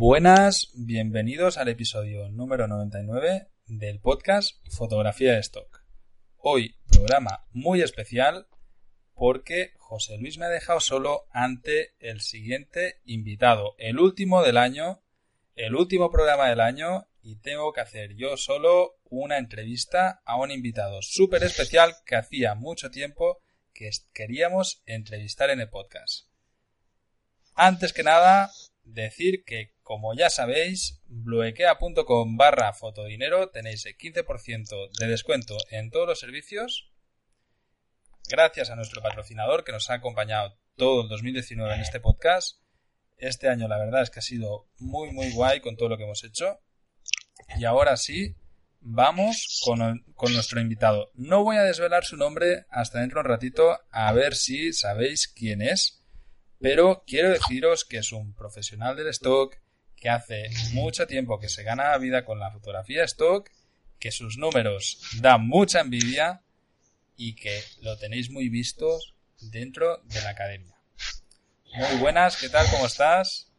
Buenas, bienvenidos al episodio número 99 del podcast Fotografía de Stock. Hoy programa muy especial porque José Luis me ha dejado solo ante el siguiente invitado, el último del año, el último programa del año y tengo que hacer yo solo una entrevista a un invitado súper especial que hacía mucho tiempo que queríamos entrevistar en el podcast. Antes que nada, decir que, como ya sabéis, bluequea.com barra fotodinero tenéis el 15% de descuento en todos los servicios. Gracias a nuestro patrocinador que nos ha acompañado todo el 2019 en este podcast. Este año la verdad es que ha sido muy muy guay con todo lo que hemos hecho. Y ahora sí, vamos con, con, nuestro invitado. No voy a desvelar su nombre hasta dentro de un ratito a ver si sabéis quién es. Pero quiero deciros que es un profesional del stock, que hace mucho tiempo que se gana la vida con la fotografía stock, que sus números dan mucha envidia y que lo tenéis muy vistos dentro de la academia. Muy buenas, ¿qué tal? ¿Cómo estás?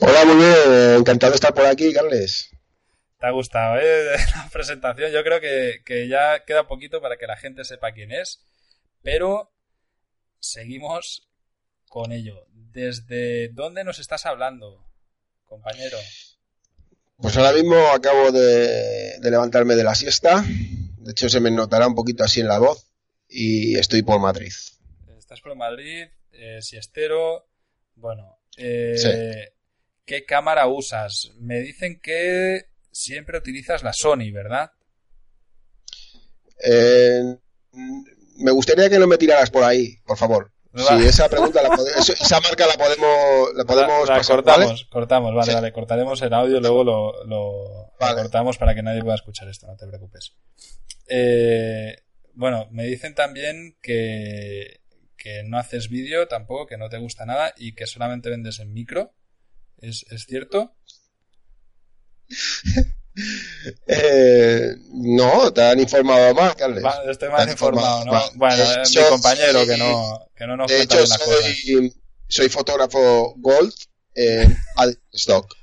Hola, muy bien, encantado de estar por aquí, Carles. Te ha gustado, ¿eh? La presentación. Yo creo que, que ya queda poquito para que la gente sepa quién es, pero seguimos con ello. ¿Desde dónde nos estás hablando, compañero? Pues ahora mismo acabo de, levantarme de la siesta. De hecho, se me notará un poquito así en la voz. Y estoy por Madrid. Estás por Madrid, eh, siestero. Bueno, eh, ¿qué cámara usas? Me dicen que siempre utilizas la Sony, ¿verdad? Eh, me gustaría que no me tiraras por ahí, por favor. Si esa pregunta, la esa marca la podemos, la podemos cortamos, cortamos, vale, vale, cortaremos el audio, luego lo, lo, cortamos para que nadie pueda escuchar esto, no te preocupes. Eh, bueno, me dicen también que, que no haces vídeo tampoco, que no te gusta nada y que solamente vendes en micro. ¿Es, es cierto? Eh, no, te han informado más, Carles. estoy más informado, ¿no? Bueno, es mi compañero que no, que no nos de hecho, soy, soy fotógrafo Gold en Stock.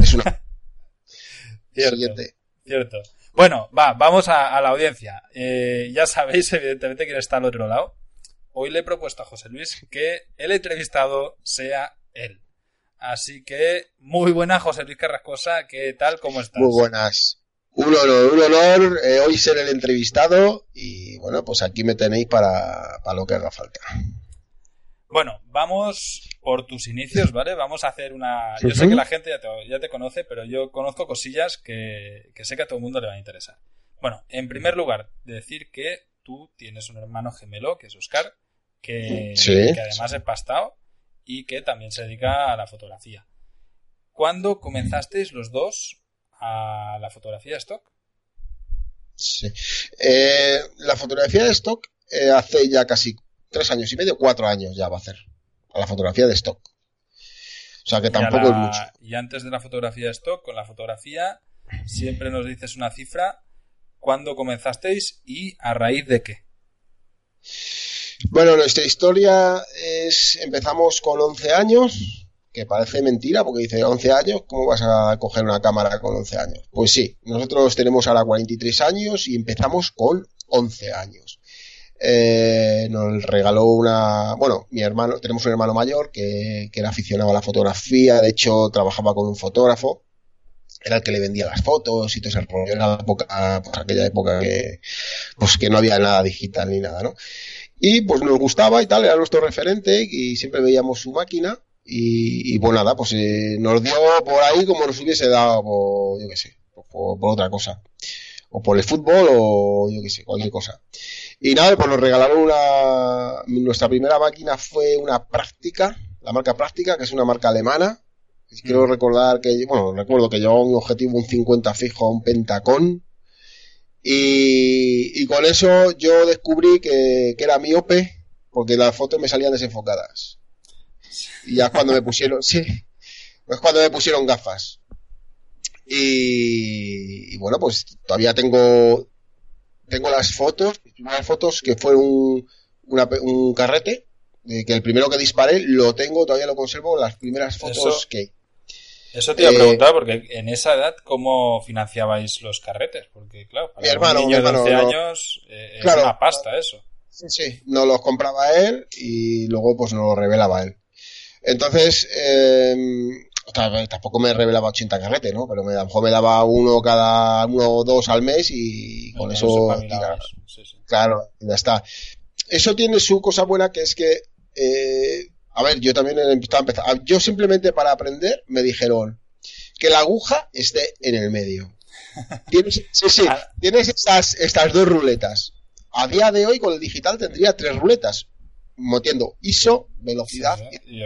es una... Cierto, cierto. Bueno, va, vamos a, la audiencia. Eh, ya sabéis, evidentemente, quién está al otro lado. Hoy le he propuesto a José Luis que el entrevistado sea él. Así que muy buena, José Luis Carrascosa, ¿qué tal? ¿Cómo estás? Muy buenas. Un honor, un honor eh, hoy ser el entrevistado y bueno, pues aquí me tenéis para, lo que haga falta. Bueno, vamos por tus inicios, ¿vale? Vamos a hacer una... Yo sé que la gente ya te, conoce, pero yo conozco cosillas que, sé que a todo el mundo le van a interesar. Bueno, en primer lugar, decir que tú tienes un hermano gemelo, que es Oscar, que, que además es pastado y que también se dedica a la fotografía. ¿Cuándo comenzasteis los dos a la fotografía de stock? Sí. Eh, la fotografía de stock eh, hace ya casi tres años y medio, cuatro años ya va a hacer. A la fotografía de stock. O sea que tampoco es mucho. Y antes de la fotografía de stock, con la fotografía, siempre nos dices una cifra. ¿Cuándo comenzasteis y a raíz de qué? Bueno, nuestra historia es, empezamos con 11 años, que parece mentira porque dice 11 años, ¿cómo vas a coger una cámara con 11 años? Pues sí, nosotros tenemos ahora 43 años y empezamos con 11 años. Eh, nos regaló una, bueno, mi hermano, tenemos un hermano mayor que, que era aficionado a la fotografía, de hecho trabajaba con un fotógrafo, era el que le vendía las fotos y todo ese rollo, era la época, pues aquella época que, pues que no había nada digital ni nada, ¿no? Y pues nos gustaba y tal, era nuestro referente y siempre veíamos su máquina. Y, y pues nada, pues eh, nos dio por ahí como nos hubiese dado por, yo qué sé, por, otra cosa. O por el fútbol o yo qué sé, cualquier cosa. Y nada, pues nos regalaron una. Nuestra primera máquina fue una práctica, la marca práctica, que es una marca alemana. Quiero mm. recordar que, bueno, recuerdo que llevaba un objetivo, un 50 fijo, un Pentacon, y, con eso yo descubrí que, era miope porque las fotos me salían desenfocadas. Y ya cuando me pusieron, sí, pues cuando me pusieron gafas. Y, bueno, pues todavía tengo, tengo las fotos, las fotos que fue un, un carrete que el primero que disparé lo tengo, todavía lo conservo, las primeras fotos que Eso te iba a eh, preguntar, porque en esa edad, ¿cómo financiabais los carretes? Porque, claro, para mi hermano, un niño de 11 años eh, es una pasta eso. Sí, sí, no los compraba él y luego pues no los revelaba él. Entonces, eh, tampoco me revelaba 80 carretes, ¿no? Pero me, a lo mejor me daba uno cada uno o dos al mes y con eso... Claro, ya está. Eso tiene su cosa buena que es que, eh, a ver, yo también estaba empezando. Yo simplemente para aprender me dijeron que la aguja esté en el medio. Tienes, sí, sí, ah. tienes estas, estas dos ruletas. A día de hoy con el digital tendría tres ruletas, metiendo ISO, velocidad y,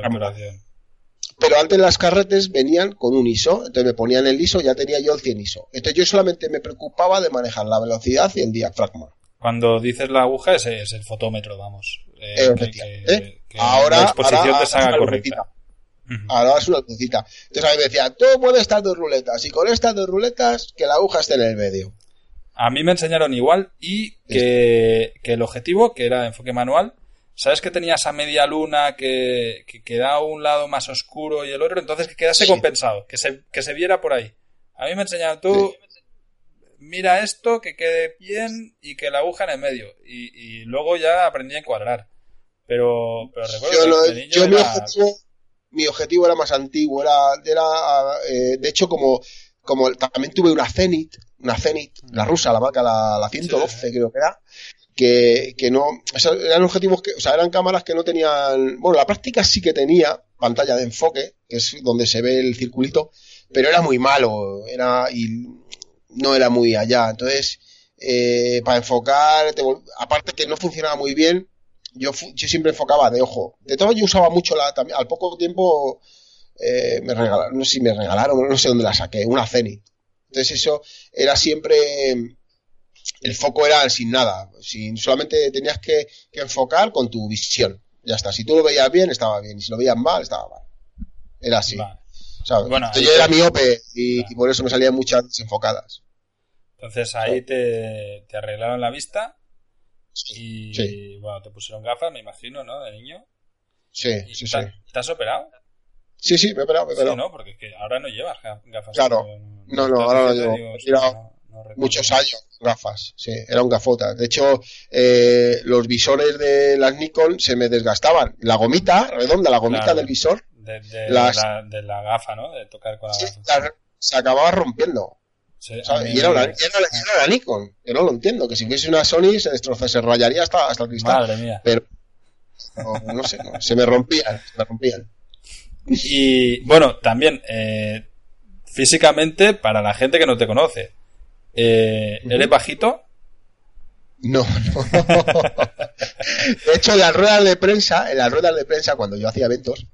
Pero antes las carretes venían con un ISO, entonces me ponían el ISO, ya tenía yo el 100 ISO. Entonces yo solamente me preocupaba de manejar la velocidad y el diafragma. Cuando dices la aguja, es el fotómetro, vamos. Eh, que, ahora, la exposición te salga correcta. Ahora es una lucecita. Entonces a mí me decía, tú puedes estas dos ruletas y con estas dos ruletas que la aguja esté en el medio. A mí me enseñaron igual y que, el objetivo, que era enfoque manual, ¿sabes que tenía esa media luna que, que queda un lado más oscuro y el otro? Entonces que quedase compensado, que se, que se viera por ahí. A mí me enseñaron, tú mira esto, que quede bien y que la aguja en el medio. Y, luego ya aprendí a encuadrar. Pero, pero recuerdo que yo mi, objetivo, mi objetivo era más antiguo, era, era eh, de hecho como, como también tuve una Zenit, una Zenit, la rusa, la marca, la, la 112 creo que era, que, que no, eran objetivos que, o sea, eran cámaras que no tenían, bueno, la práctica sí que tenía pantalla de enfoque, que es donde se ve el circulito, pero era muy malo, era, y no era muy allá. Entonces, eh, para enfocar, aparte que no funcionaba muy bien, yo, yo siempre enfocaba de ojo. De todo, yo usaba mucho la, también, al poco tiempo, eh, me regalaron, no sé si me regalaron, no sé dónde la saqué, una Zenith. Entonces eso era siempre, el foco era sin nada, sin, solamente tenías que, enfocar con tu visión. Ya está, si tú lo veías bien, estaba bien, y si lo veías mal, estaba mal. Era así. Bueno, yo era miope y, por eso me salían muchas desenfocadas. Entonces ahí te, arreglaron la vista y bueno, te pusieron gafas, me imagino, ¿no? De niño. Sí, sí, sí. ¿Te has operado? Sí, sí, me he operado, me he operado. Sí, ¿no? Porque ahora no llevas gafas. Claro. No, no, ahora no llevo. muchos años gafas, sí, era un gafota. De hecho, eh, los visores de las Nikon se me desgastaban. La gomita redonda, la gomita del visor, de, la, gafa, ¿no? De tocar con la gafa. se acababa rompiendo. Y era, la, Nikon. Yo no lo entiendo. Que si fuese una Sony se destroza, se rayaría hasta, hasta el cristal. Madre mía. Pero no, sé, se me rompían, se me rompían. Y bueno, también eh, físicamente, para la gente que no te conoce, eh, ¿eres bajito? No, no. De hecho, en las ruedas de prensa, en las ruedas de prensa, cuando yo hacía eventos,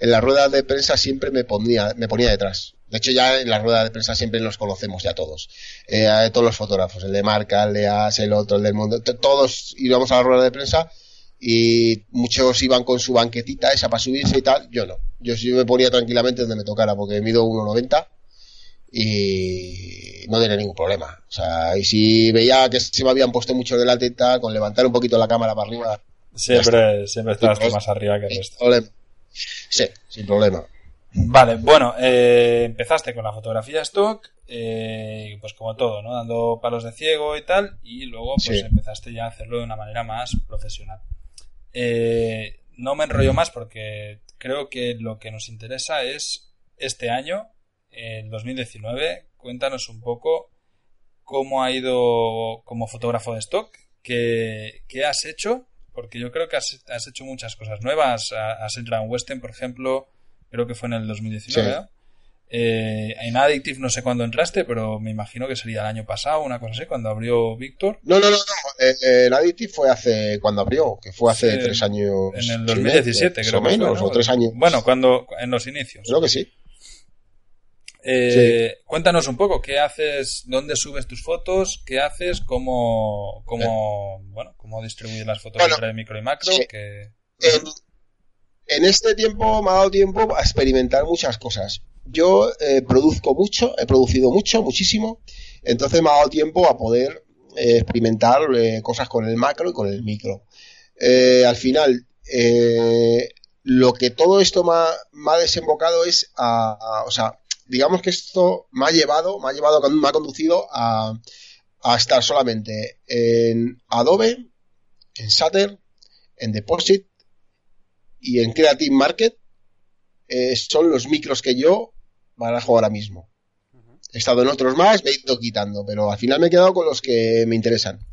en las ruedas de prensa siempre me ponía, me ponía detrás. De hecho, ya en las ruedas de prensa siempre los conocemos ya todos. Eh, todos los fotógrafos, el de marca, el de AS, el otro, el del mundo, todos íbamos a la rueda de prensa y muchos iban con su banquetita esa para subirse y tal. Yo no. Yo sí me ponía tranquilamente donde me tocara porque mido 1,90 y no tenía ningún problema. O sea, y si veía que se me habían puesto mucho delante y tal, con levantar un poquito la cámara para arriba. Siempre, siempre estabas más arriba que el resto. Sí, sin problema. Vale, bueno, eh, empezaste con la fotografía stock, eh, pues como todo, ¿no? Dando palos de ciego y tal, y luego pues empezaste ya a hacerlo de una manera más profesional. Eh, no me enrollo más porque creo que lo que nos interesa es este año, el 2019. Cuéntanos un poco cómo ha ido como fotógrafo de stock, qué, qué has hecho porque yo creo que has, hecho muchas cosas nuevas. Has entrado en Western, por ejemplo, creo que fue en el 2019. Eh, en Addictive no sé cuándo entraste, pero me imagino que sería el año pasado, una cosa así, cuando abrió Víctor. No, no, no, no. Eh, en Addictive fue hace, cuando abrió, que fue hace tres años. En el 2017, creo. O menos, o tres años. Bueno, cuando, en los inicios. Creo que sí. Eh, Cuéntanos un poco, ¿qué haces? ¿Dónde subes tus fotos? ¿Qué haces? ¿Cómo, cómo, bueno, cómo distribuyes las fotos entre micro y macro? En, este tiempo me ha dado tiempo a experimentar muchas cosas. Yo eh, produzco mucho, he producido mucho, muchísimo, entonces me ha dado tiempo a poder eh, experimentar eh, cosas con el macro y con el micro. al final, lo que todo esto me ha, desembocado es a, o sea, digamos que esto me ha llevado, me ha llevado, me ha conducido a, a estar solamente en Adobe, en Sater, en Deposit y en Creative Market. Eh, son los micros que yo barajo ahora mismo. He estado en otros más, me he ido quitando, pero al final me he quedado con los que me interesan.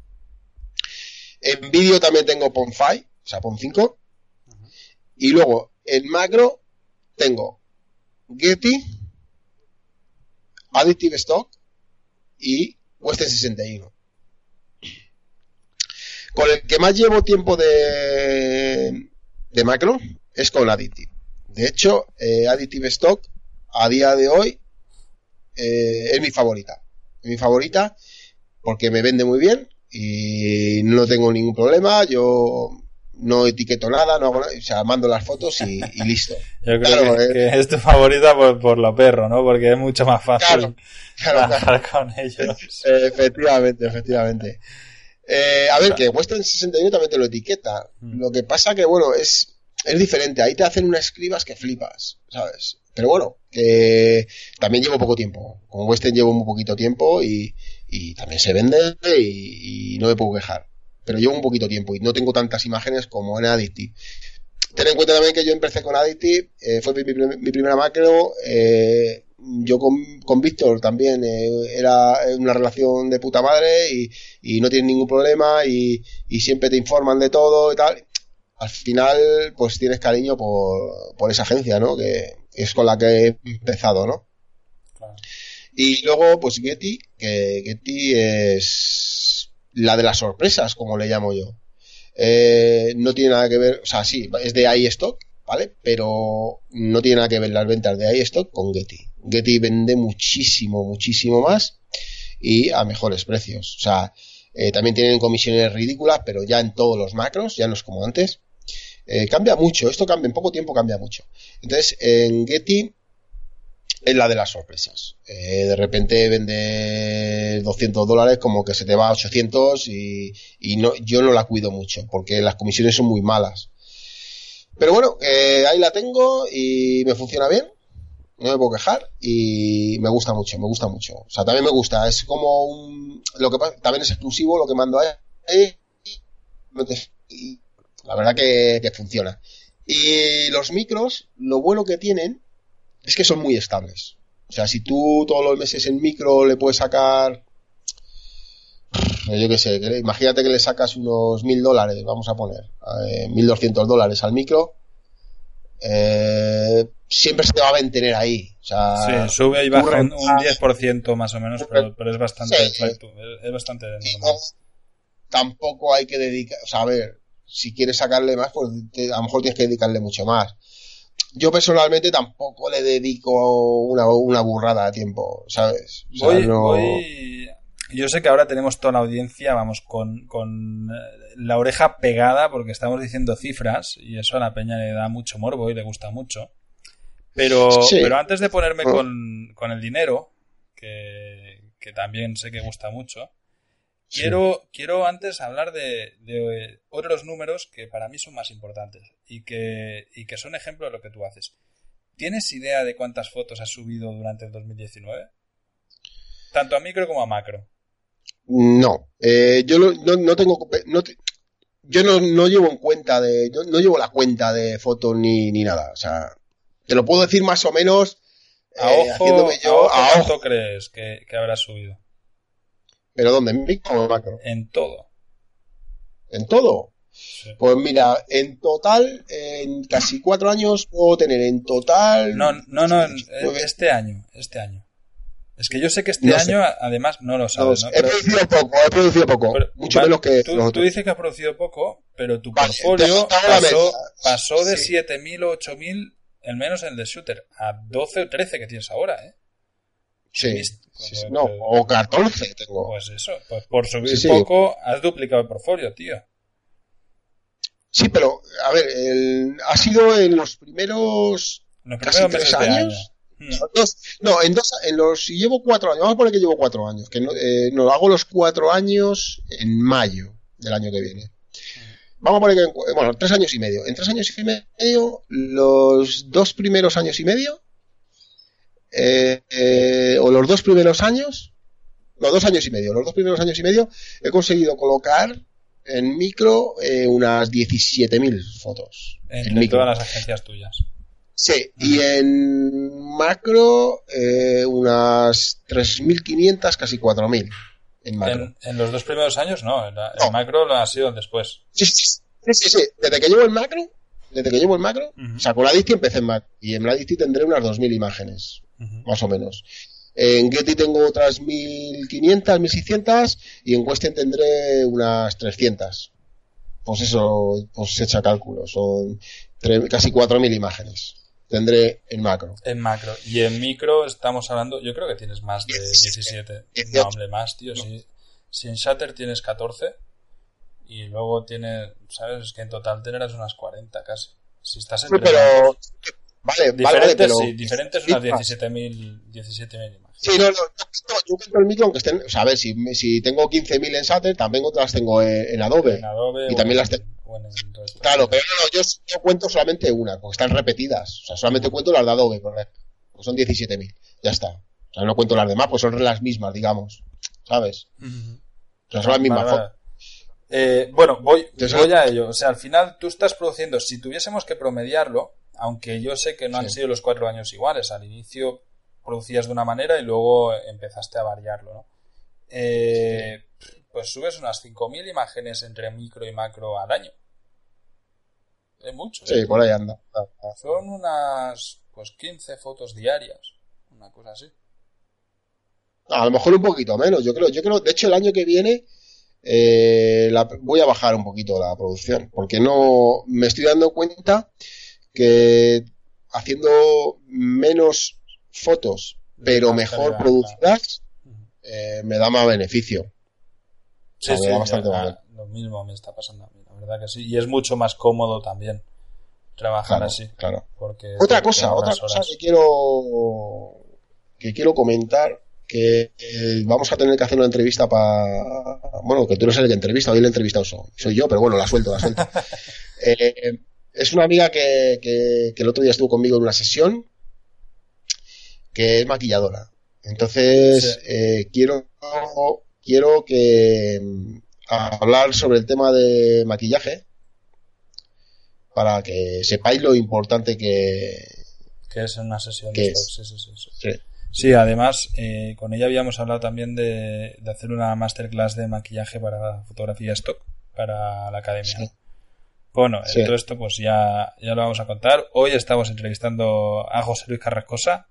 En vídeo también tengo PON5, o sea, PON5. Y luego, en macro, tengo Getty, Additive Stock y Western 61. Con el que más llevo tiempo de, de macro es con Additive. De hecho, eh, Additive Stock a día de hoy eh, es mi favorita. Es mi favorita porque me vende muy bien y no tengo ningún problema. Yo no etiqueto nada, no hago nada, o sea, mando las fotos y, listo. Yo creo eh. que, es tu favorita por, por, lo perro, ¿no? Porque es mucho más fácil trabajar con ellos. Efectivamente, efectivamente. Eh, a ver, que Western 61 también te lo etiqueta. Mm. Lo que pasa que, bueno, es, es diferente. Ahí te hacen unas escribas que flipas, ¿sabes? Pero bueno, que también llevo poco tiempo. Con Western llevo muy poquito tiempo y, y también se vende y, no me puedo quejar. Pero llevo un poquito tiempo y no tengo tantas imágenes como en Addictive. Ten en cuenta también que yo empecé con Addictive, eh, fue mi, primera macro. Eh, yo con, con Víctor también eh, era una relación de puta madre y, y no tienes ningún problema y, y, siempre te informan de todo y tal. Al final, pues tienes cariño por, por esa agencia, ¿no? Que, es con la que he empezado, ¿no? Y luego, pues Getty, que Getty es la de las sorpresas, como le llamo yo. Eh, no tiene nada que ver, o sea, sí, es de iStock, ¿vale? Pero no tiene nada que ver las ventas de iStock con Getty. Getty vende muchísimo, muchísimo más y a mejores precios. O sea, eh, también tienen comisiones ridículas, pero ya en todos los macros, ya no es como antes. Eh, cambia mucho, esto cambia, en poco tiempo cambia mucho. Entonces, en Getty es la de las sorpresas. Eh, de repente vende 200 dólares como que se te va a 800 y, no, yo no la cuido mucho porque las comisiones son muy malas. Pero bueno, ahí la tengo y me funciona bien. No me puedo quejar y me gusta mucho, me gusta mucho. O sea, también me gusta. Es como un, lo que también es exclusivo lo que mando ahí. Y la verdad que, funciona. Y los micros, lo bueno que tienen es que son muy estables. O sea, si tú todos los meses en micro le puedes sacar, yo qué sé, imagínate que le sacas unos mil dólares, vamos a poner, eh, mil doscientos dólares al micro, eh, siempre se te va a mantener ahí. O sea, sí, sube y baja un, 10% más o menos, pero, es bastante, es, bastante normal. tampoco hay que dedicar, o sea, a ver, si quieres sacarle más, pues a lo mejor tienes que dedicarle mucho más. Yo personalmente tampoco le dedico una, una burrada a tiempo, ¿sabes? Yo sé que ahora tenemos toda la audiencia, vamos, con, con eh, la oreja pegada porque estamos diciendo cifras y eso a la peña le da mucho morbo y le gusta mucho. Pero, pero antes de ponerme ah. con, con el dinero, que, que también sé que gusta mucho, Quiero, quiero antes hablar de, de, otros números que para mí son más importantes y que, y que son ejemplo de lo que tú haces. ¿Tienes idea de cuántas fotos has subido durante el 2019? Tanto a micro como a macro. No, eh, yo no, no, tengo, no yo no, no, llevo en cuenta de, yo no llevo la cuenta de fotos ni, ni nada, o sea, te lo puedo decir más o menos. A eh, ojo, yo, a ¿cuánto crees que, que habrás subido? ¿Pero dónde? ¿En micro o en macro? En todo. ¿En todo? Pues mira, en total, en casi cuatro años puedo tener en total. No, no, no, este año, este año. Es que yo sé que este año, además, no lo sabes. He producido poco, he producido poco. mucho menos que. Tú, tú, dices que has producido poco, pero tu portfolio pasó, pasó de 7.000 o 8.000, al menos en el de Shooter, a 12 o 13 que tienes ahora, ¿eh? Sí, no, o 14 tengo. Pues eso, pues por subir poco has duplicado el portfolio, tío. Sí, pero, a ver, ha sido en los primeros, casi tres años. Hmm. no, en dos, en los, si llevo cuatro años, vamos a poner que llevo cuatro años, que no, eh, no hago los cuatro años en mayo del año que viene. Vamos a poner que, bueno, tres años y medio. En tres años y medio, los dos primeros años y medio, eh, eh, o los dos primeros años, los dos años y medio, los dos primeros años y medio, he conseguido colocar en micro eh, unas 17.000 fotos. En, en todas las agencias tuyas. Sí, y en macro eh, unas 3.500, casi 4.000. En, macro. En, los dos primeros años no, en, no. macro lo ha sido después. Sí, sí, sí, sí, desde que llevo el macro, desde que llevo el macro, uh -huh. o sea, con la Dicti empecé en macro y en la Dicti tendré unas 2.000 imágenes, uh -huh. más o menos. En Getty tengo otras 1500, 1600 y en Western tendré unas 300. Pues eso, pues se echa cálculo, son casi 4000 imágenes. Tendré en macro. En macro. Y en micro estamos hablando, yo creo que tienes más de 17. 17. No, hombre, más, tío. No. Si, si, en Shutter tienes 14 y luego tienes, ¿sabes? Es que en total tendrás unas 40 casi. Si estás entre sí, pero, Vale, diferentes, vale, pero... sí, diferentes unas 17.000 17 imágenes. Sí, no, no, yo cuento el micro aunque estén, o sea, a ver, si, si tengo 15.000 en Sater, también otras tengo en, en Adobe. En Adobe y también las tengo. Claro, pero no, yo, yo, cuento solamente una, porque están repetidas. O sea, solamente cuento las de Adobe, correcto. Pues son 17.000, ya está. O sea, no cuento las demás, pues son las mismas, digamos. ¿Sabes? Uh -huh. O sea, son las mismas vale, vale. Eh, bueno, voy, Entonces, voy a ello. O sea, al final tú estás produciendo, si tuviésemos que promediarlo, aunque yo sé que no han sido los cuatro años iguales, al inicio producías de una manera y luego empezaste a variarlo, ¿no? Eh, pues subes unas 5.000 imágenes entre micro y macro al año. Es mucho. Sí, ¿eh? por ahí anda. Son unas pues 15 fotos diarias, una cosa así. A lo mejor un poquito menos, yo creo, yo creo, de hecho el año que viene eh, la, voy a bajar un poquito la producción, porque no me estoy dando cuenta que haciendo menos fotos, pero mejor producidas, eh, me da más beneficio. Sí, o sea, sí, me da bastante lo mismo me está pasando a mí, verdad que sí. Y es mucho más cómodo también trabajar claro, así. Claro. Porque otra cosa, otra cosa que quiero que quiero comentar que eh, vamos a tener que hacer una entrevista para bueno que tú eres el que entrevista hoy el entrevistado soy, soy yo pero bueno la suelto la suelto eh, es una amiga que, que, que, el otro día estuvo conmigo en una sesión que es maquilladora. Entonces, sí. eh, quiero, quiero que hablar sobre el tema de maquillaje para que sepáis lo importante que, que es una sesión de stock. Sí, sí, sí, sí. sí, además, eh, con ella habíamos hablado también de, de, hacer una masterclass de maquillaje para fotografía stock para la academia. Bueno, todo esto pues ya, ya lo vamos a contar. Hoy estamos entrevistando a José Luis Carrascosa,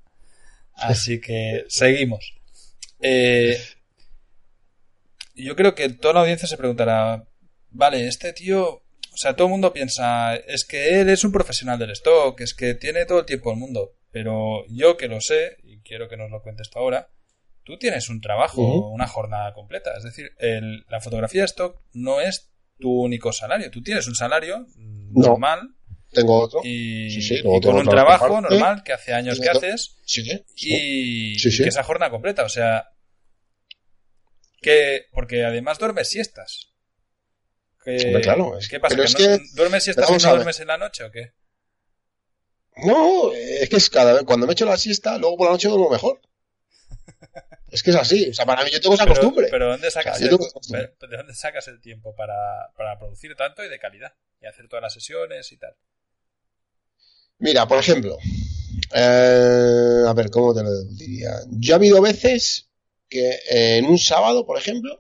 así que seguimos. Eh, yo creo que toda la audiencia se preguntará, vale, este tío, o sea, todo el mundo piensa, es que él es un profesional del stock, es que tiene todo el tiempo del mundo, pero yo que lo sé, y quiero que nos lo cuentes tú ahora, tú tienes un trabajo, uh -huh. una jornada completa, es decir, el, la fotografía de stock no es tu único salario. Tú tienes un salario no. normal. Tengo otro. Y, sí, sí, y con un trabajo normal que hace años que haces. Sí, y, y que esa jornada completa. O sea, que. Porque además duermes siestas. Que, claro. ¿Qué pasa? ¿Que, es ¿Duermes siestas y no duermes en la noche o qué? No, es que es cada vez. Cuando me echo la siesta, luego por la noche duermo mejor. Es que es así, o sea, para mí yo tengo esa pero, costumbre. Pero ¿dónde sacas, o sea, el, ¿de dónde sacas el tiempo para, para, producir tanto y de calidad? Y hacer todas las sesiones y tal. Mira, por ejemplo, eh, a ver, ¿cómo te lo diría? Yo ha habido veces que en un sábado, por ejemplo,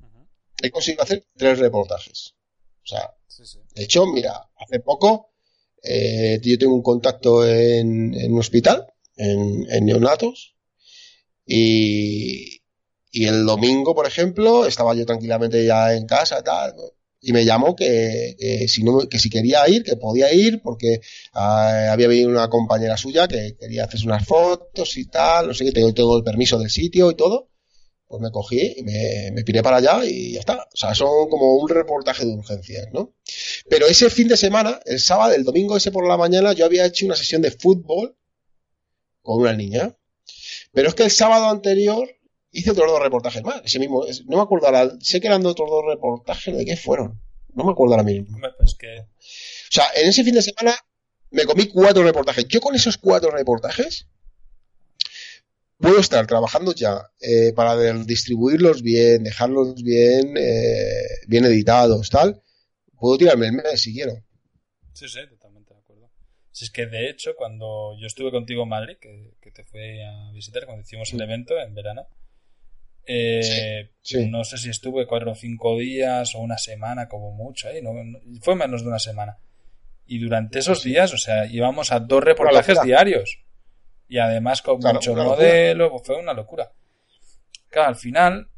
uh -huh. he conseguido hacer tres reportajes. O sea, sí, sí. de hecho, mira, hace poco eh, yo tengo un contacto en, en un hospital, en, en neonatos, y, y el domingo, por ejemplo, estaba yo tranquilamente ya en casa, tal, y me llamó que, que, si no, que si quería ir, que podía ir, porque uh, había venido una compañera suya que quería hacerse unas fotos y tal, no sé qué, tengo, tengo el permiso del sitio y todo. Pues me cogí y me, me piré para allá y ya está. O sea, son como un reportaje de urgencias, ¿no? Pero ese fin de semana, el sábado, el domingo ese por la mañana, yo había hecho una sesión de fútbol con una niña pero es que el sábado anterior hice otros dos reportajes más. Ese mismo, no me acuerdo ahora, sé que eran otros dos reportajes, ¿de qué fueron? No me acuerdo ahora mismo. Pues que... O sea, en ese fin de semana me comí cuatro reportajes. Yo con esos cuatro reportajes puedo estar trabajando ya eh, para distribuirlos bien, dejarlos bien, eh, bien editados, tal. Puedo tirarme el mes si quiero. Sí, sí, totalmente de acuerdo. Si es que de hecho, cuando yo estuve contigo en Madrid, que, te fui a visitar, cuando hicimos el evento en verano, eh, no sé si estuve cuatro o cinco días o una semana como mucho, ahí, no, fue menos de una semana. Y durante esos días, o sea, íbamos a dos reportajes diarios. Y además con muchos modelos, pues fue una locura. Claro, al final,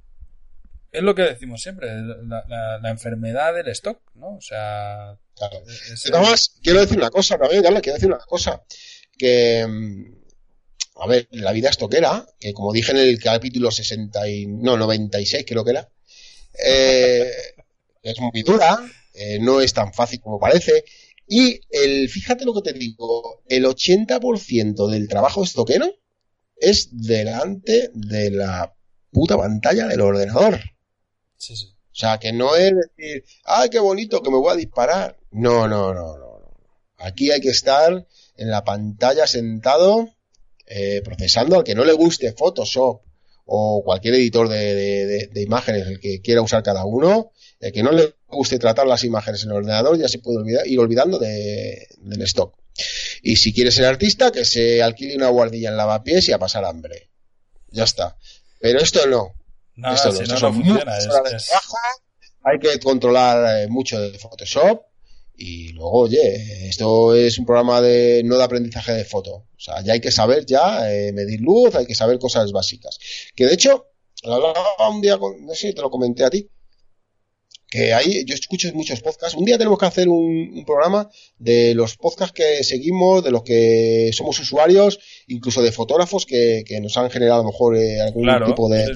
es lo que decimos siempre, la, enfermedad del stock, ¿no? O sea... quiero decir una cosa también, quiero decir una cosa. Que, mm, a ver, la vida estoquera, que como dije en el capítulo 60 y, no, 96 creo que era, eh, es muy dura, eh, no es tan fácil como parece, y el, fíjate lo que te digo, el 80% del trabajo estoquero es delante de la puta pantalla del ordenador. Sí, sí. O sea, que no es decir, ay, qué bonito que me voy a disparar. No, no, no, no. Aquí hay que estar en la pantalla sentado, eh, procesando al que no le guste Photoshop o cualquier editor de, de imágenes, el que quiera usar cada uno, el que no le guste tratar las imágenes en el ordenador ya se puede olvidar, ir olvidando de, del stock. Y si quiere ser artista, que se alquile una guardilla en lavapiés y a pasar hambre. Ya está. Pero esto no. esto no, funciona. hay que controlar eh, mucho de Photoshop. Y luego, oye, esto es un programa de no de aprendizaje de foto. O sea, ya hay que saber ya eh, medir luz, hay que saber cosas básicas. Que de hecho, hablaba un día, con, no sé si te lo comenté a ti, que hay, yo escucho muchos podcasts. Un día tenemos que hacer un, programa de los podcasts que seguimos, de los que somos usuarios, incluso de fotógrafos que, nos han generado a lo mejor eh, algún tipo de,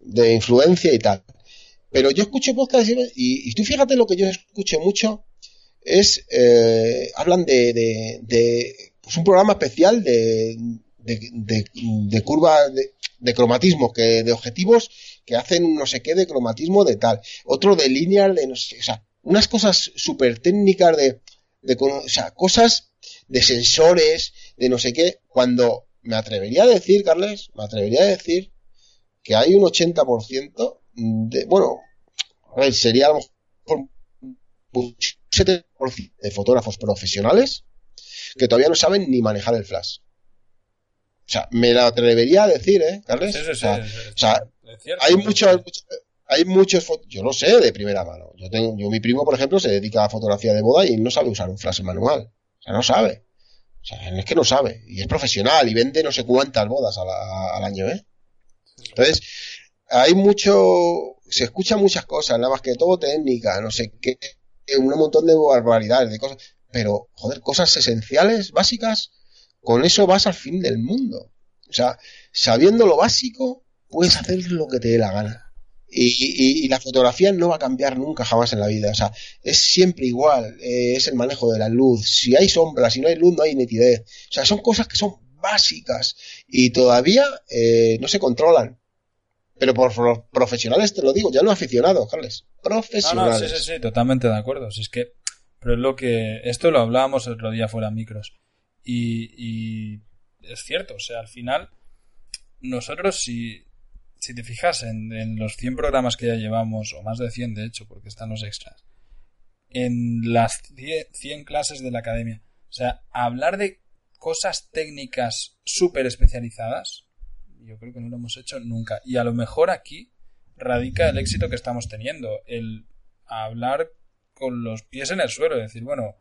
de influencia y tal. Pero yo escucho podcasts y, tú fíjate lo que yo escucho mucho es, eh, hablan de, de, de pues un programa especial de, de, de, curva de, de cromatismo, que de objetivos que hacen no sé qué de cromatismo de tal, otro de lineal de no sé, o sea, unas cosas súper técnicas de, de, o sea, cosas de sensores, de no sé qué, cuando me atrevería a decir, Carles, me atrevería a decir que hay un 80% de, bueno, a ver, sería a lo mejor un 7% de fotógrafos profesionales que todavía no saben ni manejar el flash. O sea, me la atrevería a decir, ¿eh, Carles? Sí, sí, sí, o sea, hay muchos, hay muchos, yo lo sé de primera mano. Yo tengo, yo mi primo, por ejemplo, se dedica a fotografía de boda y no sabe usar un flash manual. O sea, no sabe. O sea, es que no sabe. Y es profesional y vende no sé cuántas bodas al, año, ¿eh? Entonces, hay mucho, se escuchan muchas cosas, nada más que todo técnica, no sé qué, un montón de barbaridades, de cosas. Pero, joder, cosas esenciales, básicas, con eso vas al fin del mundo. O sea, sabiendo lo básico, puedes hacer lo que te dé la gana. Y, la fotografía no va a cambiar nunca jamás en la vida. O sea, es siempre igual. Eh, es el manejo de la luz. Si hay sombra, si no hay luz, no hay nitidez. O sea, son cosas que son básicas y todavía eh, no se controlan. Pero por profesionales te lo digo, ya no aficionados, Carles. Profesionales. No, sí, sí, sí, totalmente de acuerdo. Si es que, pero es lo que, esto lo hablábamos el otro día fuera micros. Y, es cierto, o sea, al final, nosotros si, si te fijas en, los 100 programas que ya llevamos, o más de 100 de hecho, porque están los extras, en las 100 clases de la academia, o sea, hablar de cosas técnicas súper especializadas, yo creo que no lo hemos hecho nunca. Y a lo mejor aquí radica el éxito que estamos teniendo, el hablar con los pies en el suelo, decir, bueno,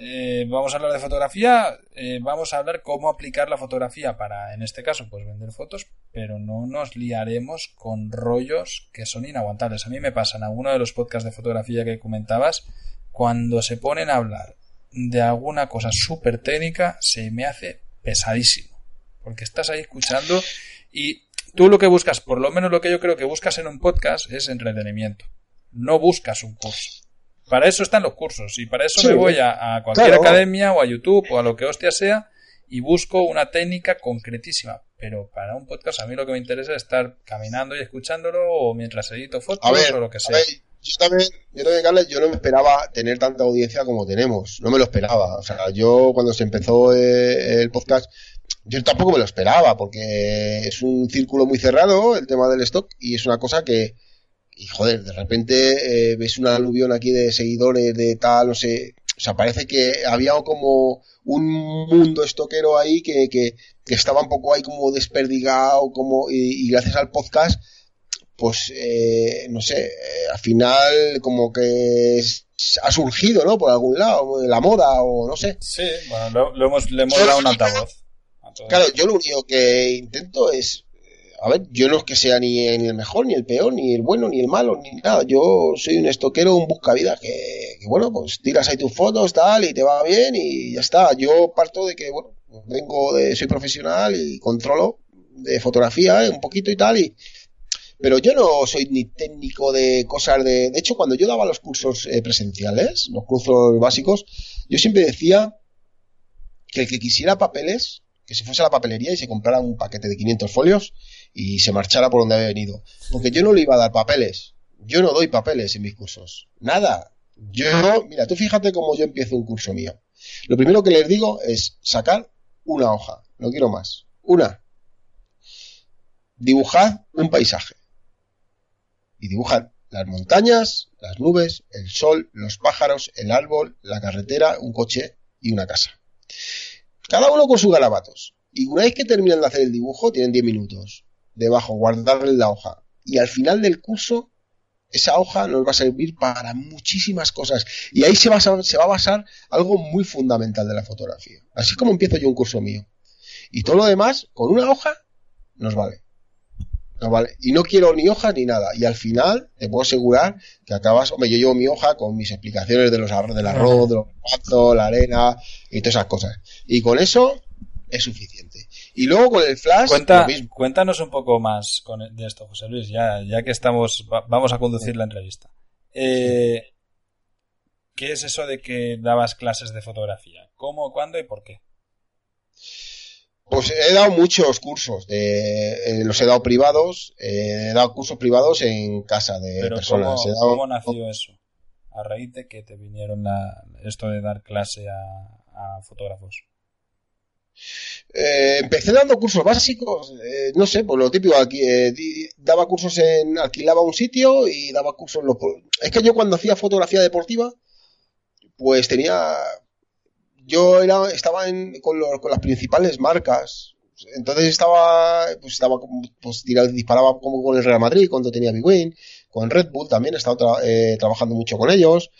eh, vamos a hablar de fotografía, eh, vamos a hablar cómo aplicar la fotografía para, en este caso, pues vender fotos, pero no nos liaremos con rollos que son inaguantables. A mí me pasa en alguno de los podcasts de fotografía que comentabas, cuando se ponen a hablar de alguna cosa súper técnica, se me hace pesadísimo. Porque estás ahí escuchando y tú lo que buscas, por lo menos lo que yo creo que buscas en un podcast, es entretenimiento. No buscas un curso. Para eso están los cursos y para eso me voy a, cualquier academia o a YouTube o a lo que hostia sea y busco una técnica concretísima. Pero para un podcast a mí lo que me interesa es estar caminando y escuchándolo o mientras edito fotos o lo que sea. Yo también, yo también, Carles, yo no me esperaba tener tanta audiencia como tenemos. No me lo esperaba. O sea, yo cuando se empezó eh, el podcast, yo tampoco me lo esperaba, porque es un círculo muy cerrado el tema del stock y es una cosa que, y joder, de repente eh, ves una aluvión aquí de seguidores de tal, no sé, o sea, parece que había como un mundo estoquero ahí que, que, que estaba un poco ahí como desperdigado, como, y gracias al podcast pues eh, no sé, eh, al final como que ha surgido, ¿no? Por algún lado, la moda o no sé. Sí, bueno, lo, hemos, le hemos dado un altavoz. Claro, yo lo único que intento es, a ver, yo no es que sea ni, el mejor, ni el peor, ni el bueno, ni el malo, ni nada. Yo soy un estoquero, un buscavidas que, que bueno, pues tiras ahí tus fotos, tal, y te va bien y ya está. Yo parto de que, bueno, vengo de, soy profesional y controlo de fotografía eh, un poquito y tal, y pero yo no soy ni técnico de cosas de... De hecho, cuando yo daba los cursos eh, presenciales, los cursos básicos, yo siempre decía que el que quisiera papeles, que se fuese a la papelería y se comprara un paquete de 500 folios y se marchara por donde había venido. Porque yo no le iba a dar papeles. Yo no doy papeles en mis cursos. Nada. Yo, mira, tú fíjate cómo yo empiezo un curso mío. Lo primero que les digo es sacar una hoja. No quiero más. Una. Dibujad un paisaje y dibujan las montañas, las nubes, el sol, los pájaros, el árbol, la carretera, un coche y una casa. Cada uno con sus garabatos. Y una vez que terminan de hacer el dibujo, tienen 10 minutos. Debajo, guardarle la hoja. Y al final del curso, esa hoja nos va a servir para muchísimas cosas. Y ahí se va, a, se va a basar algo muy fundamental de la fotografía. Así como empiezo yo un curso mío. Y todo lo demás, con una hoja, nos vale. Y no quiero ni hoja ni nada. Y al final, te puedo asegurar que acabas, hombre, yo llevo mi hoja con mis explicaciones de los del arroz, de los patos, la arena y todas esas cosas. Y con eso es suficiente. Y luego con el flash, Cuéntanos un poco más de esto, José Luis, ya, ya que estamos, vamos a conducir la entrevista. Eh, ¿Qué es eso de que dabas clases de fotografía? ¿Cómo, cuándo y por qué? Pues he dado muchos cursos, de, eh, los he dado privados, eh, he dado cursos privados en casa de personas. ¿cómo, nació eso? A raíz de que te vinieron esto de dar clase a, fotógrafos. Eh, empecé dando cursos básicos, no sé, por lo típico, aquí daba cursos en, alquilaba un sitio y daba cursos en Es que yo cuando hacía fotografía deportiva, pues tenía, yo era, estaba en, con, con, las principales marcas. Entonces estaba, pues estaba, pues disparaba como con el Real Madrid cuando tenía Big Win, con Red Bull también he estado eh, trabajando mucho con ellos,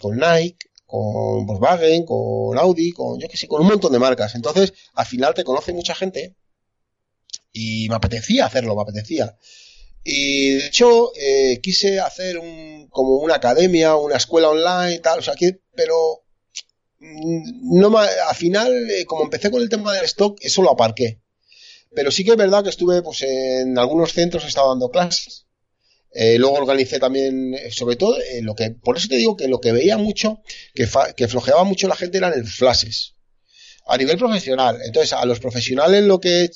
con Nike, con Volkswagen, con Audi, con yo que sé, con un montón de marcas. Entonces, al final te conoce mucha gente y me apetecía hacerlo, me apetecía. Y de hecho, eh, quise hacer un, como una academia, una escuela online, tal, o sea, que, pero no al final, eh, como empecé con el tema del stock, eso lo aparqué. Pero sí que es verdad que estuve pues, en algunos centros, he estado dando clases. Eh, luego organicé también, eh, sobre todo, lo que, por eso te digo que lo que veía mucho, que, que flojeaba mucho la gente eran los flashes. A nivel profesional. Entonces, a los profesionales lo que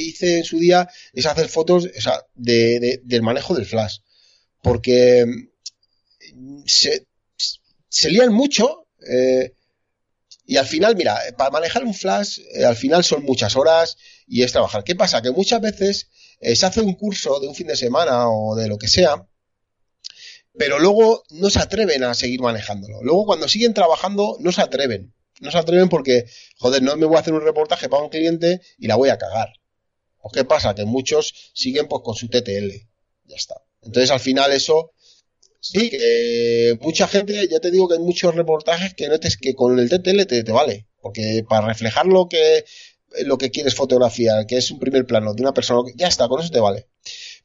hice en su día es hacer fotos o sea, de, del manejo del flash. Porque mm, se, se lían mucho. Y al final, mira, para manejar un flash, eh, al final son muchas horas y es trabajar. ¿Qué pasa? Que muchas veces eh, se hace un curso de un fin de semana o de lo que sea, pero luego no se atreven a seguir manejándolo. Luego cuando siguen trabajando no se atreven. No se atreven porque, joder, no me voy a hacer un reportaje para un cliente y la voy a cagar. ¿O qué pasa? Que muchos siguen pues con su TTL. Ya está. Entonces al final eso Sí, que mucha gente, ya te digo que hay muchos reportajes que notes que con el TTL te, te vale, porque para reflejar lo que lo que quieres fotografiar, que es un primer plano de una persona, ya está, con eso te vale.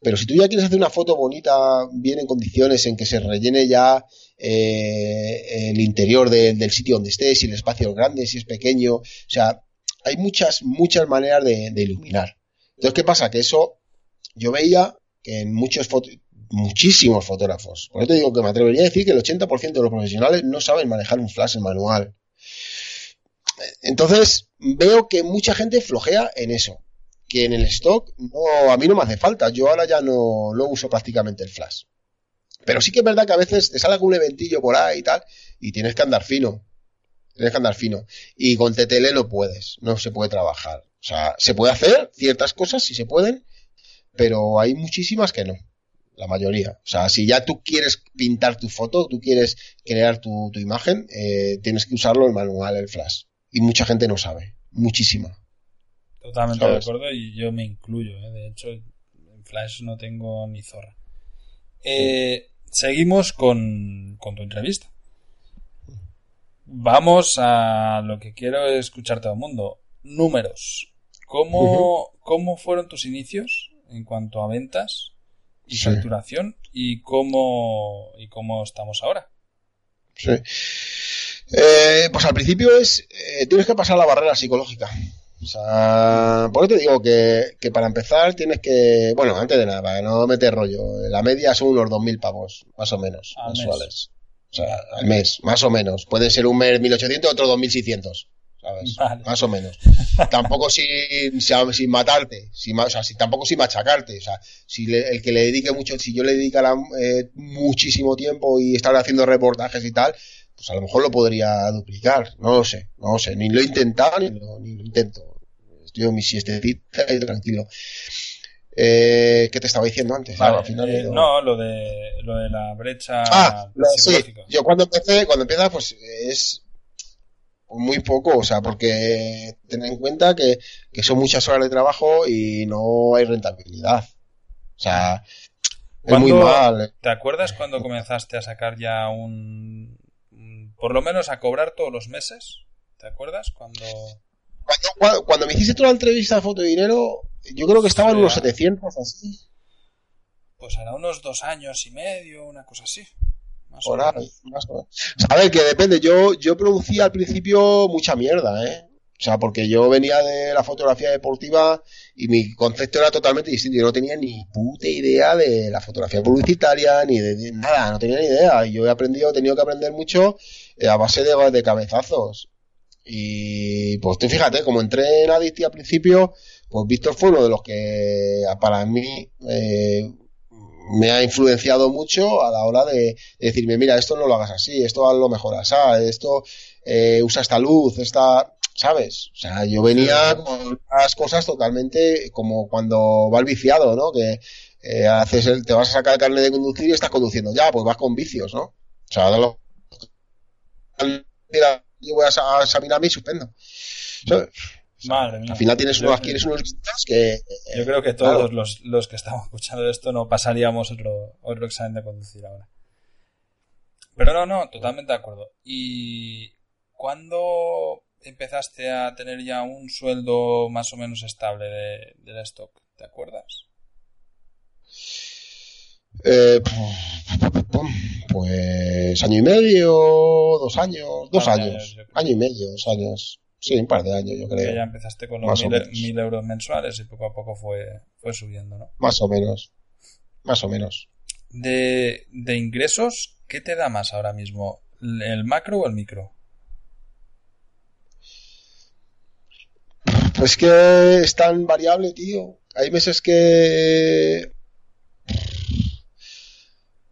Pero si tú ya quieres hacer una foto bonita, bien en condiciones, en que se rellene ya eh, el interior del sitio donde estés, si el espacio es grande, si es pequeño, o sea, hay muchas, muchas maneras de, de iluminar. Entonces, ¿qué pasa? Que eso yo veía que en muchos fotos, muchísimos fotógrafos. Por eso te digo que me atrevería a decir que el 80% de los profesionales no saben manejar un flash en manual. Entonces, veo que mucha gente flojea en eso. Que en el stock, no, a mí no me hace falta. Yo ahora ya no, no uso prácticamente el flash. Pero sí que es verdad que a veces te sale algún eventillo por ahí y tal, y tienes que andar fino. Tienes que andar fino. Y con TTL no puedes, no se puede trabajar. O sea, se puede hacer ciertas cosas, si se pueden, pero hay muchísimas que no. La mayoría. O sea, si ya tú quieres pintar tu foto, tú quieres crear tu, imagen, eh, tienes que usarlo el manual, el flash. Y mucha gente no sabe. Muchísima. Totalmente de acuerdo y yo me incluyo. ¿eh? De hecho, en flash no tengo ni zorra. Eh, seguimos con, con tu entrevista. Vamos a lo que quiero escuchar todo el mundo. Números. ¿Cómo, ¿Cómo fueron tus inicios en cuanto a ventas y facturación y cómo, y cómo estamos ahora? Sí. Eh, pues al principio es, eh, tienes que pasar la barrera psicológica. O sea, por eso te digo que, que, para empezar tienes que, bueno, antes de nada, para no meter rollo, la media son unos 2.000 pavos, más o menos, mensuales. O sea, al mes, más o menos. Puede ser un mes 1.800, otro 2.600. ¿sabes? Más o menos. tampoco sin, sin matarte, sin, o sea, tampoco sin machacarte. O sea, si el que le dedique mucho, si yo le dedicara eh, muchísimo tiempo y estar haciendo reportajes y tal, pues a lo mejor lo podría duplicar. No lo sé, no lo sé. Ni lo he intentado ni lo, ni lo intento. Estoy en mi siestecita y tranquilo. Eh, ¿Qué te estaba diciendo antes? Eh, no, lo de, lo de la brecha. Ah, sí. Yo cuando empecé, cuando empieza, pues es muy poco, o sea, porque ten en cuenta que, son muchas horas de trabajo y no hay rentabilidad. O sea, es muy mal. ¿Te acuerdas cuando comenzaste a sacar ya un, por lo menos a cobrar todos los meses? ¿Te acuerdas cuando cuando, cuando, me hiciste toda la entrevista de foto dinero, yo creo que estaban unos 700 así. Pues hará unos dos años y medio, una cosa así. Más o, menos. a ver, que depende. Yo, yo producía al principio mucha mierda, ¿eh? O sea, porque yo venía de la fotografía deportiva y mi concepto era totalmente distinto. Yo no tenía ni puta idea de la fotografía publicitaria, ni de, nada, no tenía ni idea. Yo he aprendido, he tenido que aprender mucho eh, a base de, de cabezazos. Y pues tú fíjate, como entré en Adicti al principio, pues Víctor fue uno de los que para mí eh, me ha influenciado mucho a la hora de, decirme, mira, esto no lo hagas así, esto hazlo mejor así, esto eh, usa esta luz, esta, ¿sabes? O sea, yo venía con las cosas totalmente como cuando va el viciado, ¿no? Que eh, haces el, te vas a sacar el carnet de conducir y estás conduciendo ya, pues vas con vicios, ¿no? O sea, lo, yo voy a examinarme y suspendo. Al final tienes unos, quieres unos que... Yo creo que todos los, los, que estamos escuchando esto no pasaríamos otro, otro examen de conducir ahora. Pero no, no, totalmente de acuerdo. ¿Y cuándo empezaste a tener ya un sueldo más o menos estable de, del stock? ¿Te acuerdas? Eh, pues año y medio, dos años, dos años, año y medio, dos años. Sí, un par de años, yo creo. ya empezaste con los mil, euros mensuales y poco a poco fue, fue subiendo, ¿no? Más o menos. Más o menos. De, de ingresos, ¿qué te da más ahora mismo? ¿El macro o el micro? Pues que es tan variable, tío. Hay meses que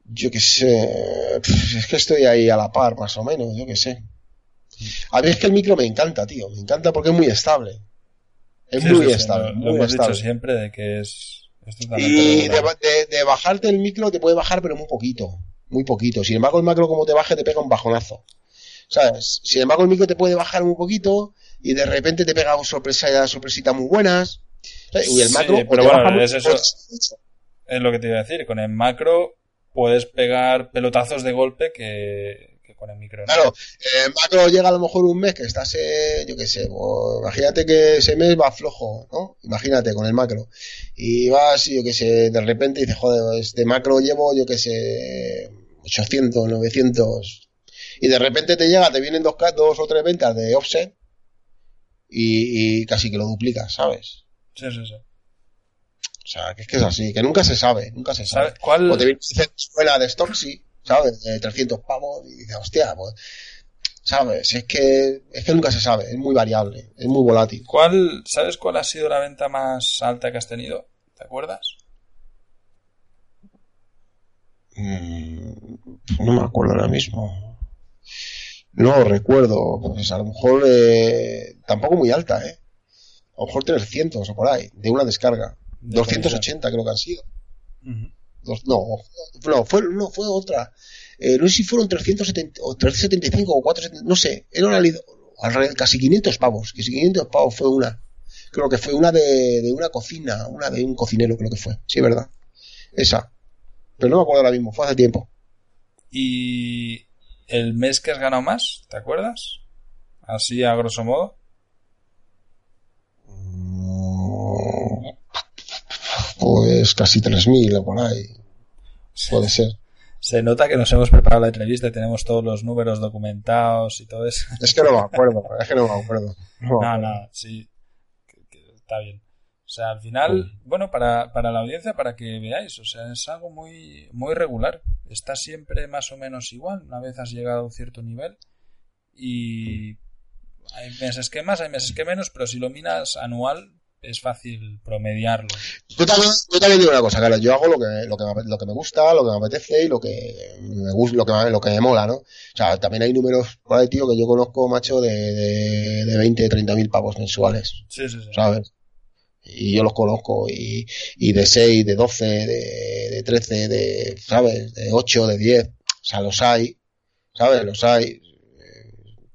yo qué sé, es que estoy ahí a la par, más o menos, yo qué sé. A mí es que el micro me encanta, tío, me encanta porque es muy estable. Es muy estable. lo, hemos dicho siempre de que es... y de, bajarte el micro te puede bajar, pero muy poquito, muy poquito. Sin embargo, el macro como te baje te pega un bajonazo. ¿Sabes? Sin embargo, el micro te puede bajar muy poquito y de repente te pega sorpresa, sorpresitas muy buenas. Y el macro... pero bueno, es eso. Es lo que te iba a decir. Con el macro puedes pegar pelotazos de golpe que, con el micro. Claro, el macro llega a lo mejor un mes que estás, eh, yo qué sé, pues, imagínate que ese mes va flojo, ¿no? Imagínate con el macro. Y vas, yo qué sé, de repente dices, joder, este macro llevo, yo qué sé, 800, 900. Y de repente te llega, te vienen dos, dos o tres ventas de offset y, y casi que lo duplicas, ¿sabes? Sí, sí, sí. O sea, que es que es así, que nunca se sabe, nunca se sabe. ¿Cuál? O te viene escuela de stock, sí, ¿sabes? De 300 pavos y dices, hostia, pues, ¿sabes? Es que, es que nunca se sabe, es muy variable, es muy volátil. ¿Cuál, sabes cuál ha sido la venta más alta que has tenido? ¿Te acuerdas? Mm, No me acuerdo ahora mismo. No recuerdo. Pues a lo mejor eh, tampoco muy alta, ¿eh? A lo mejor 300 o por ahí, de una descarga. 280 creo que han sido. No, no, fue, no, fue otra. Eh, no sé si fueron 370 o 375 o 470, no sé. Era una alrededor casi 500 pavos. Casi 500 pavos fue una. Creo que fue una de, de una cocina, una de un cocinero, creo que fue. Sí, verdad. Esa. Pero no me acuerdo ahora mismo, fue hace tiempo. ¿Y el mes que has ganado más? ¿Te acuerdas? Así a grosso modo. Pues casi 3.000 o por ahí. Puede ser. Se nota que nos hemos preparado la entrevista y tenemos todos los números documentados y todo eso. Es que no me acuerdo, es que no me acuerdo. No, no, sí. está bien. O sea, al final, bueno, para, para la audiencia, para que veáis, o sea, es algo muy, muy regular. Está siempre más o menos igual, una vez has llegado a un cierto nivel. Y hay meses que más, hay meses que menos, pero si lo miras anual, es fácil promediarlo. Yo también, digo una cosa, claro, yo hago lo que, lo que, me, lo que me gusta, lo que me apetece y lo que me gusta, lo que, me, lo que me mola, ¿no? O sea, también hay números por ahí, tío, que yo conozco, macho, de, de, de 20, 30 mil pavos mensuales. Sí, sí, sí. ¿Sabes? y yo los conozco, y, y de 6, de 12, de, de 13, de, ¿sabes? De 8, de 10, o sea, los hay, ¿sabes? Los hay.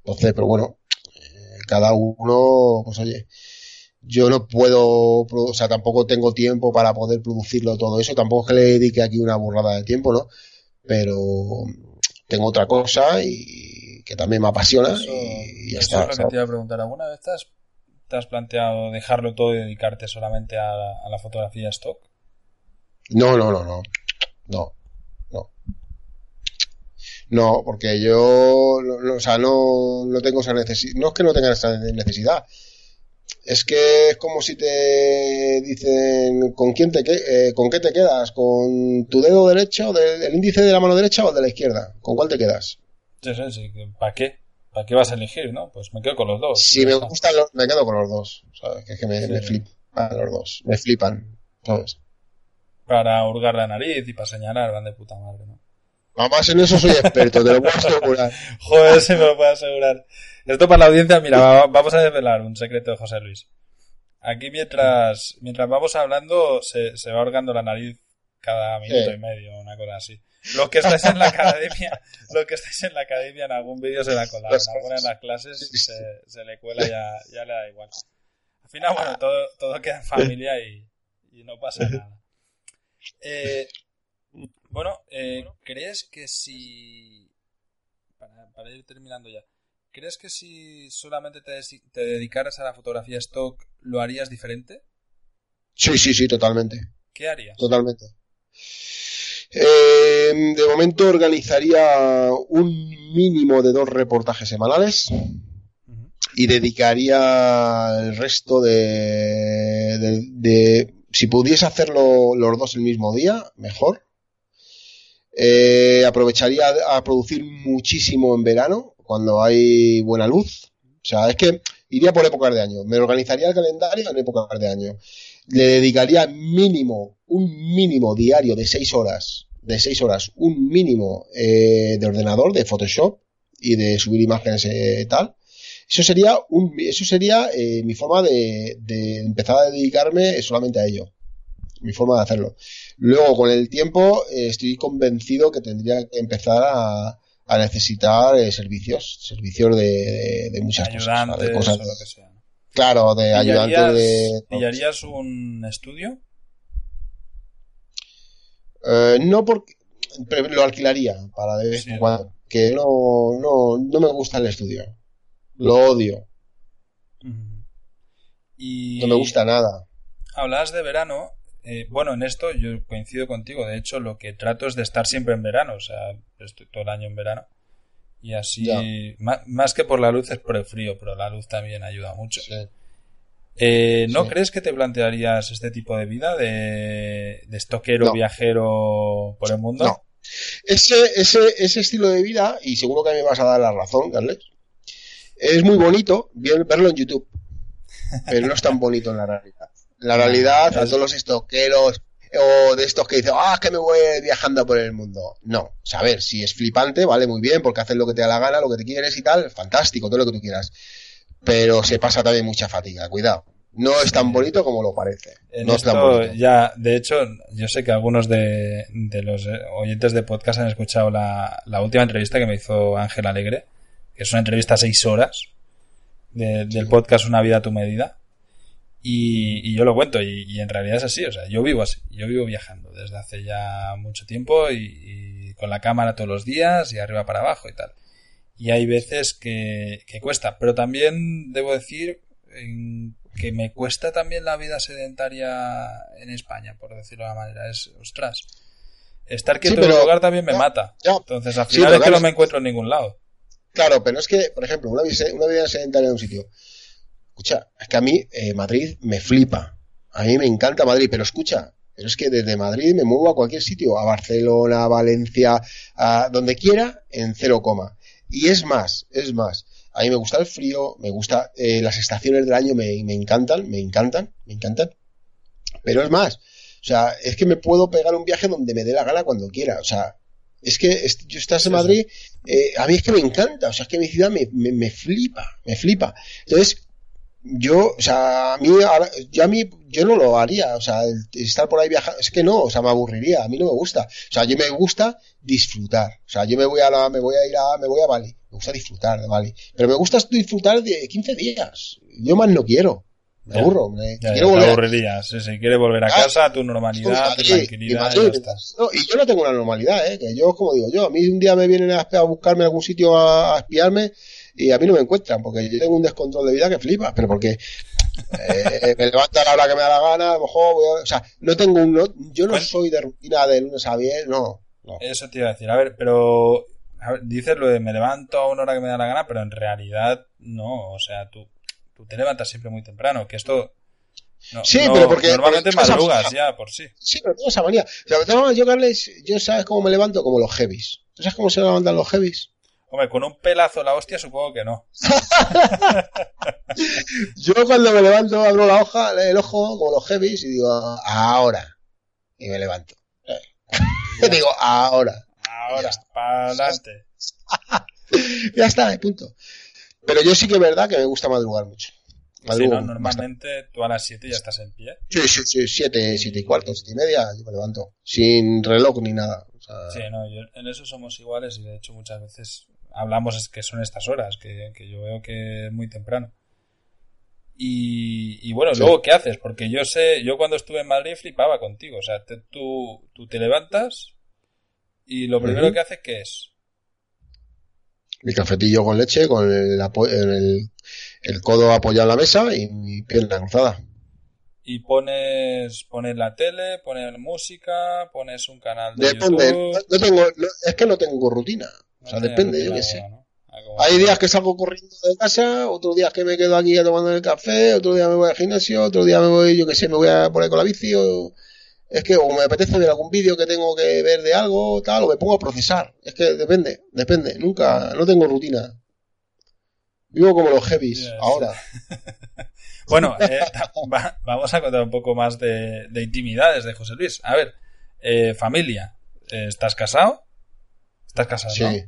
Entonces, pero bueno, eh, cada uno, pues oye, yo no puedo, o sea, tampoco tengo tiempo para poder producirlo todo eso, tampoco es que le dedique aquí una burrada de tiempo, ¿no? Pero tengo otra cosa y que también me apasiona y, ya está. Es lo que te iba a preguntar, ¿alguna vez ¿Te has planteado dejarlo todo y dedicarte solamente a, la fotografía stock? No, no, no, no. No. No. No, porque yo, o sea, no, no tengo esa necesidad. No es que no tenga esa necesidad. Es que es como si te dicen con quién te eh, con qué te quedas, con tu dedo derecho, del, el índice de la mano derecha o el de la izquierda. ¿Con cuál te quedas? Sí, sí, sí. ¿Para qué? ¿Para qué vas a elegir, no? Pues me quedo con los dos. Si me gustan los, me quedo con los dos. ¿sabes? Que es que me, me flipan los dos. Me flipan, ¿sabes? Para hurgar la nariz y para señalar, van de puta madre, ¿no? Además, en eso soy experto, te lo puedo asegurar. Joder, se me lo puedo asegurar. Esto para la audiencia, mira, vamos a desvelar un secreto de José Luis. Aquí mientras, mientras vamos hablando, se, se va ahorgando la nariz cada minuto y medio, una cosa así. Lo que estáis en la academia, lo que estáis en la academia en algún vídeo se la cola, en alguna de las clases se, se le cuela ya, ya le da igual. Al final, bueno, todo, todo queda en familia y, y no pasa nada. Eh, bueno, eh, ¿crees que si... Para, para, ir terminando ya. ¿Crees que si solamente te, te dedicaras a la fotografía stock, lo harías diferente? Sí, sí, sí, totalmente. ¿Qué harías? Totalmente. Eh, de momento organizaría un mínimo de dos reportajes semanales y dedicaría el resto de, de, si pudiese hacerlo los dos el mismo día, mejor. Eh, aprovecharía a producir muchísimo en verano, cuando hay buena luz. O sea, es que iría por épocas de año. Me organizaría el calendario en épocas de año le dedicaría mínimo, un mínimo diario de seis horas, de seis horas, un mínimo eh, de ordenador, de Photoshop y de subir imágenes eh, tal. Eso sería un, eso sería eh, mi forma de, empezar a dedicarme solamente a ello. Mi forma de hacerlo. Luego, con el tiempo, eh, estoy convencido que tendría que empezar a, a necesitar eh, servicios, servicios de, de, de muchas cosas, de cosas, lo que sea. Claro, de ayudante de. ¿Pillarías un estudio? Eh, no porque lo alquilaría para de vez en cuando. Que no, no, no me gusta el estudio. Lo odio. Y no me gusta nada. Hablabas de verano. Eh, bueno, en esto yo coincido contigo. De hecho, lo que trato es de estar siempre en verano. O sea, estoy todo el año en verano. Y así, más, que por la luz es por el frío, pero la luz también ayuda mucho. Eh, ¿No crees que te plantearías este tipo de vida de, de estoquero viajero por el mundo? No. Ese, ese, ese estilo de vida, y seguro que a mí me vas a dar la razón, Carles, es muy bonito verlo en YouTube, pero no es tan bonito en la realidad. La realidad, a todos los estoqueros, o de estos que dicen, ah, es que me voy viajando por el mundo. No, o sea, a ver, si es flipante, vale, muy bien, porque haces lo que te da la gana, lo que te quieres y tal, fantástico, todo lo que tú quieras. Pero se pasa también mucha fatiga, cuidado. No es tan bonito como lo parece. no es tan bonito. Ya, de hecho, yo sé que algunos de, de los oyentes de podcast han escuchado la, la última entrevista que me hizo Ángel Alegre, que es una entrevista a seis horas del podcast Una vida a tu medida. Y, yo lo cuento, y, en realidad es así, o sea, yo vivo así, yo vivo viajando desde hace ya mucho tiempo y, con la cámara todos los días y arriba para abajo y tal. Y hay veces que, cuesta, pero también debo decir que me cuesta también la vida sedentaria en España, por decirlo de una manera. Es, ostras, estar quieto en un lugar también me mata. Entonces al final es que no me encuentro en ningún lado. Claro, pero es que, por ejemplo, una, una vida sedentaria en un sitio. Escucha, es que a mí eh, Madrid me flipa. A mí me encanta Madrid, pero escucha, pero es que desde Madrid me muevo a cualquier sitio, a Barcelona, a Valencia, a donde quiera, en cero coma. Y es más, es más. A mí me gusta el frío, me gusta eh, las estaciones del año, me, me encantan, me encantan, me encantan. Pero es más, o sea, es que me puedo pegar un viaje donde me dé la gana cuando quiera. O sea, es que yo estás en Madrid, eh, a mí es que me encanta, o sea, es que mi ciudad me, me, flipa, me flipa. Entonces, yo, o sea, a mí, yo a mí, yo no lo haría, o sea, estar por ahí viajando, es que no, o sea, me aburriría, a mí no me gusta. O sea, yo me gusta disfrutar, o sea, yo me voy a la, me voy a ir a, me voy a Bali, me gusta disfrutar de Bali, pero me gusta disfrutar de 15 días, yo más no quiero. Me aburro, me quiero volver. aburrirías, sí, sí, quieres volver a ah, casa, a tu normalidad, tu tranquilidad. Y, no, y yo no tengo una normalidad, ¿eh? que yo, como digo yo, a mí un día me vienen a, a buscarme a algún sitio a, espiarme y a mí no me encuentran, porque yo tengo un descontrol de vida que flipas, pero porque eh, me levanto a la hora que me da la gana, a lo mejor voy a, o sea, no tengo un, no, yo no soy de rutina de lunes a viernes, no, no. Eso te iba a decir, a ver, pero a ver, dices lo de me levanto a una hora que me da la gana, pero en realidad no, o sea, tú tú te levantas siempre muy temprano, que esto... sí, pero porque... Normalmente madrugas ya, por sí. Sí, pero tengo esa manía. O sea, yo, Carles, yo sabes cómo me levanto como los heavies. ¿Tú sabes cómo se levantan los heavies? Hombre, con un pelazo la hostia supongo que no. yo cuando me levanto abro la hoja, el ojo como los heavies y digo, ahora. Y me levanto. digo, ahora. Ahora, para adelante. ya está, punto. Pero yo sí que es verdad que me gusta madrugar mucho. normalmente tú a las 7 ya estás en pie. Sí, sí, sí, 7, 7 y cuarto, 7 y media, yo me levanto. Sin reloj ni nada. Sí, no, en eso somos iguales y de hecho muchas veces hablamos que son estas horas, que, que yo veo que es muy temprano. Y, y bueno, luego, ¿qué haces? Porque yo sé, yo cuando estuve en Madrid flipaba contigo. O sea, tú, tú te levantas y lo primero que haces, ¿qué es? mi cafetillo con leche, con el, el, el codo apoyado en la mesa y mi pierna cruzada. Y pones, pones la tele, pones música, pones un canal de depende, YouTube. No, tengo, es que no tengo rutina. O sea, depende, yo qué sé. Ah, Hay días que salgo corriendo de casa, otros días que me quedo aquí tomando el café, otro día me voy al gimnasio, otro día me voy, yo qué sé, me voy a poner con la bici o es que o me apetece ver algún vídeo que tengo que ver de algo, tal, o me pongo a procesar. Es que depende, depende. Nunca, no tengo rutina. Vivo como los heavies, ahora. bueno, eh, vamos a contar un poco más de, intimidades de José Luis. A ver, eh, familia. Eh, ¿Estás casado? Estás casado, sí.